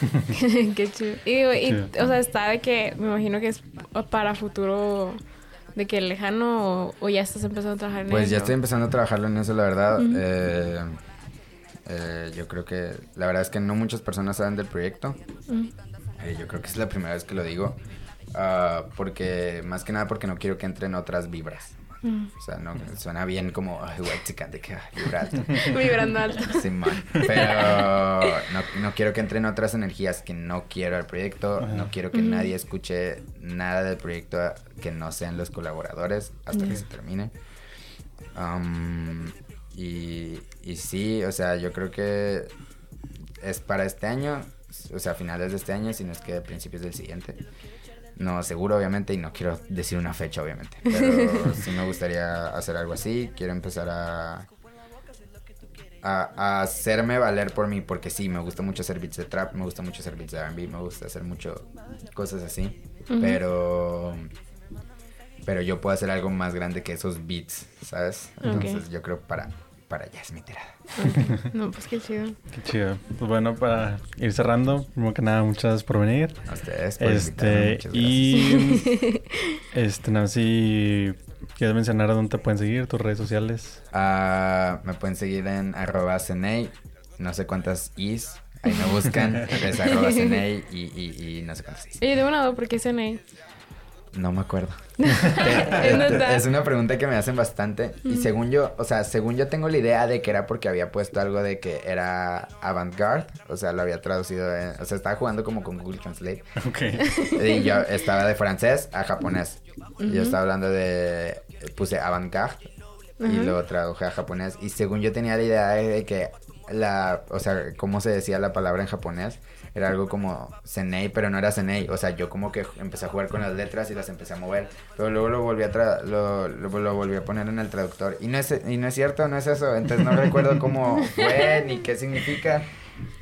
Qué chido. Y, y, Chido. o sea, está de que me imagino que es para futuro de que lejano o, o ya estás empezando a trabajar en Pues eso. ya estoy empezando a trabajarlo en eso, la verdad. Eh, Eh, yo creo que la verdad es que no muchas personas saben del proyecto. Eh, yo creo que es la primera vez que lo digo. Ah, porque, más que nada porque no quiero que entren otras vibras. Mm. O sea, no, suena bien como, ay, güey, que ah, vibra alto". Vibrando alto. Pero no, no quiero que entren otras energías que no quiero al proyecto. Ajá. No quiero que nadie escuche nada del proyecto que no sean los colaboradores hasta que se termine. Am, y, y sí, o sea, yo creo que es para este año, o sea, finales de este año, si no es que a principios del siguiente. No, seguro, obviamente, y no quiero decir una fecha, obviamente. Pero sí me gustaría hacer algo así. Quiero empezar a, a, a hacerme valer por mí, porque sí, me gusta mucho hacer beats de trap, me gusta mucho hacer beats de RB, me gusta hacer mucho cosas así. Pero. Pero yo puedo hacer algo más grande que esos beats, ¿sabes? Entonces yo creo para, para allá es mi tirada. No, pues qué chido. Qué chido. Pues bueno, para ir cerrando, primero que nada, muchas gracias por venir. A ustedes por Este, muchas gracias. y. este, no si quieres mencionar a dónde te pueden seguir, tus redes sociales. Ah, me pueden seguir en arroba Ceney, no sé cuántas is, ahí me buscan, es arroba Ceney y, y, y no sé cuántas is. Oye, de una duda, ¿por qué cené? No me acuerdo. Es una pregunta que me hacen bastante. Y según yo, o sea, según yo tengo la idea de que era porque había puesto algo de que era avant-garde. O sea, lo había traducido. en- o sea, estaba jugando como con Google Translate. Ok. Y yo estaba de francés a japonés. Y Yo estaba hablando de. Puse avant-garde. Y lo traduje a japonés. Y según yo tenía la idea de que la. O sea, cómo se decía la palabra en japonés. Era algo como Senei, pero no era Senei. O sea, yo como que empecé a jugar con las letras y las empecé a mover. Pero luego lo volví a, tra- lo, lo, lo volví a poner en el traductor. Y no, es, y no es cierto, no es eso. Entonces no recuerdo cómo fue ni qué significa.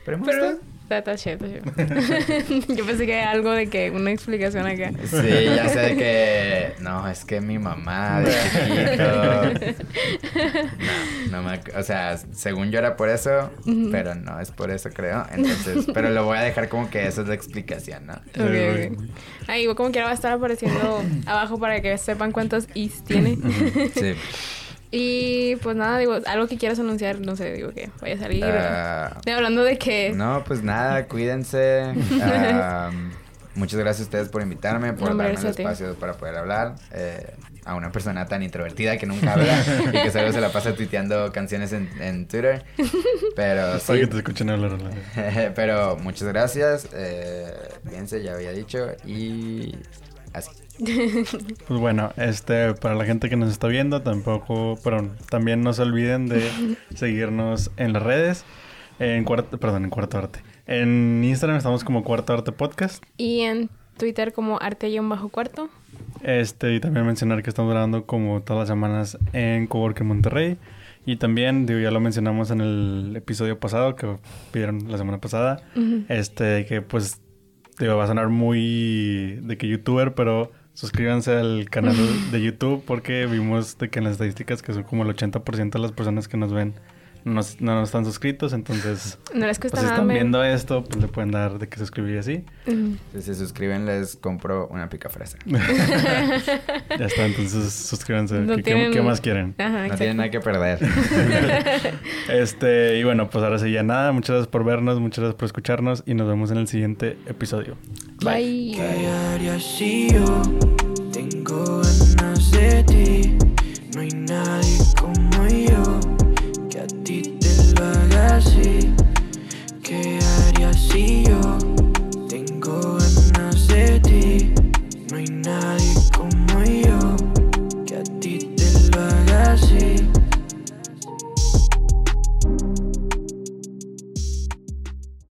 Pero Pero. Está, está chido. Yo pensé que algo de que una explicación acá. Sí, ya sé de que. No, es que mi mamá de chiquito. No, no me. O sea, según yo era por eso, pero no es por eso, creo. Entonces, pero lo voy a dejar como que esa es la explicación, ¿no? Ok, ok. Ahí como quiera va a estar apareciendo abajo para que sepan cuántos is tiene. Sí. y pues nada, digo, algo que quieras anunciar, no sé, digo que vaya a salir. De- hablando de que... no, pues nada, cuídense. Ah, muchas gracias a ustedes por invitarme, por No, darme el espacio para poder hablar. eh, a una persona tan introvertida que nunca habla y que solo se la pasa tuiteando canciones en, en Twitter. Pero Para que sí, te escuchen hablar. la- Pero muchas gracias. Eh, piense, ya había dicho. Y así. Pues bueno, este, para la gente que nos está viendo, tampoco, perdón, también no se olviden de seguirnos en las redes. En cuarto, perdón, en cuarto arte. En Instagram estamos como cuarto arte podcast. Y en Twitter como arte-bajo cuarto. Este, y también mencionar que estamos grabando como todas las semanas en Coworking Monterrey. Y también, digo, ya lo mencionamos en el episodio pasado que pidieron la semana pasada. Este, que pues, digo, va a sonar muy de que youtuber, pero suscríbanse al canal de YouTube porque vimos de que en las estadísticas que son como el 80% de las personas que nos ven no, nos- no están suscritos. Entonces, No les pues cuesta si nada. están men. viendo esto, pues le pueden dar de que suscribir así. Si se suscriben, les compro una pica fresa. Ya está, entonces suscríbanse. No ¿Qué, qué- tienen- qué más quieren? Ajá, No exacto. tienen nada que perder. Este, y bueno, pues ahora sí ya nada. Muchas gracias por vernos, muchas gracias por escucharnos y nos vemos en el siguiente episodio. Bye. ¿Qué haría si yo tengo ganas de ti? No hay nadie como yo ti te lo haga así. ¿Qué harías si yo tengo ganas de ti? No hay nadie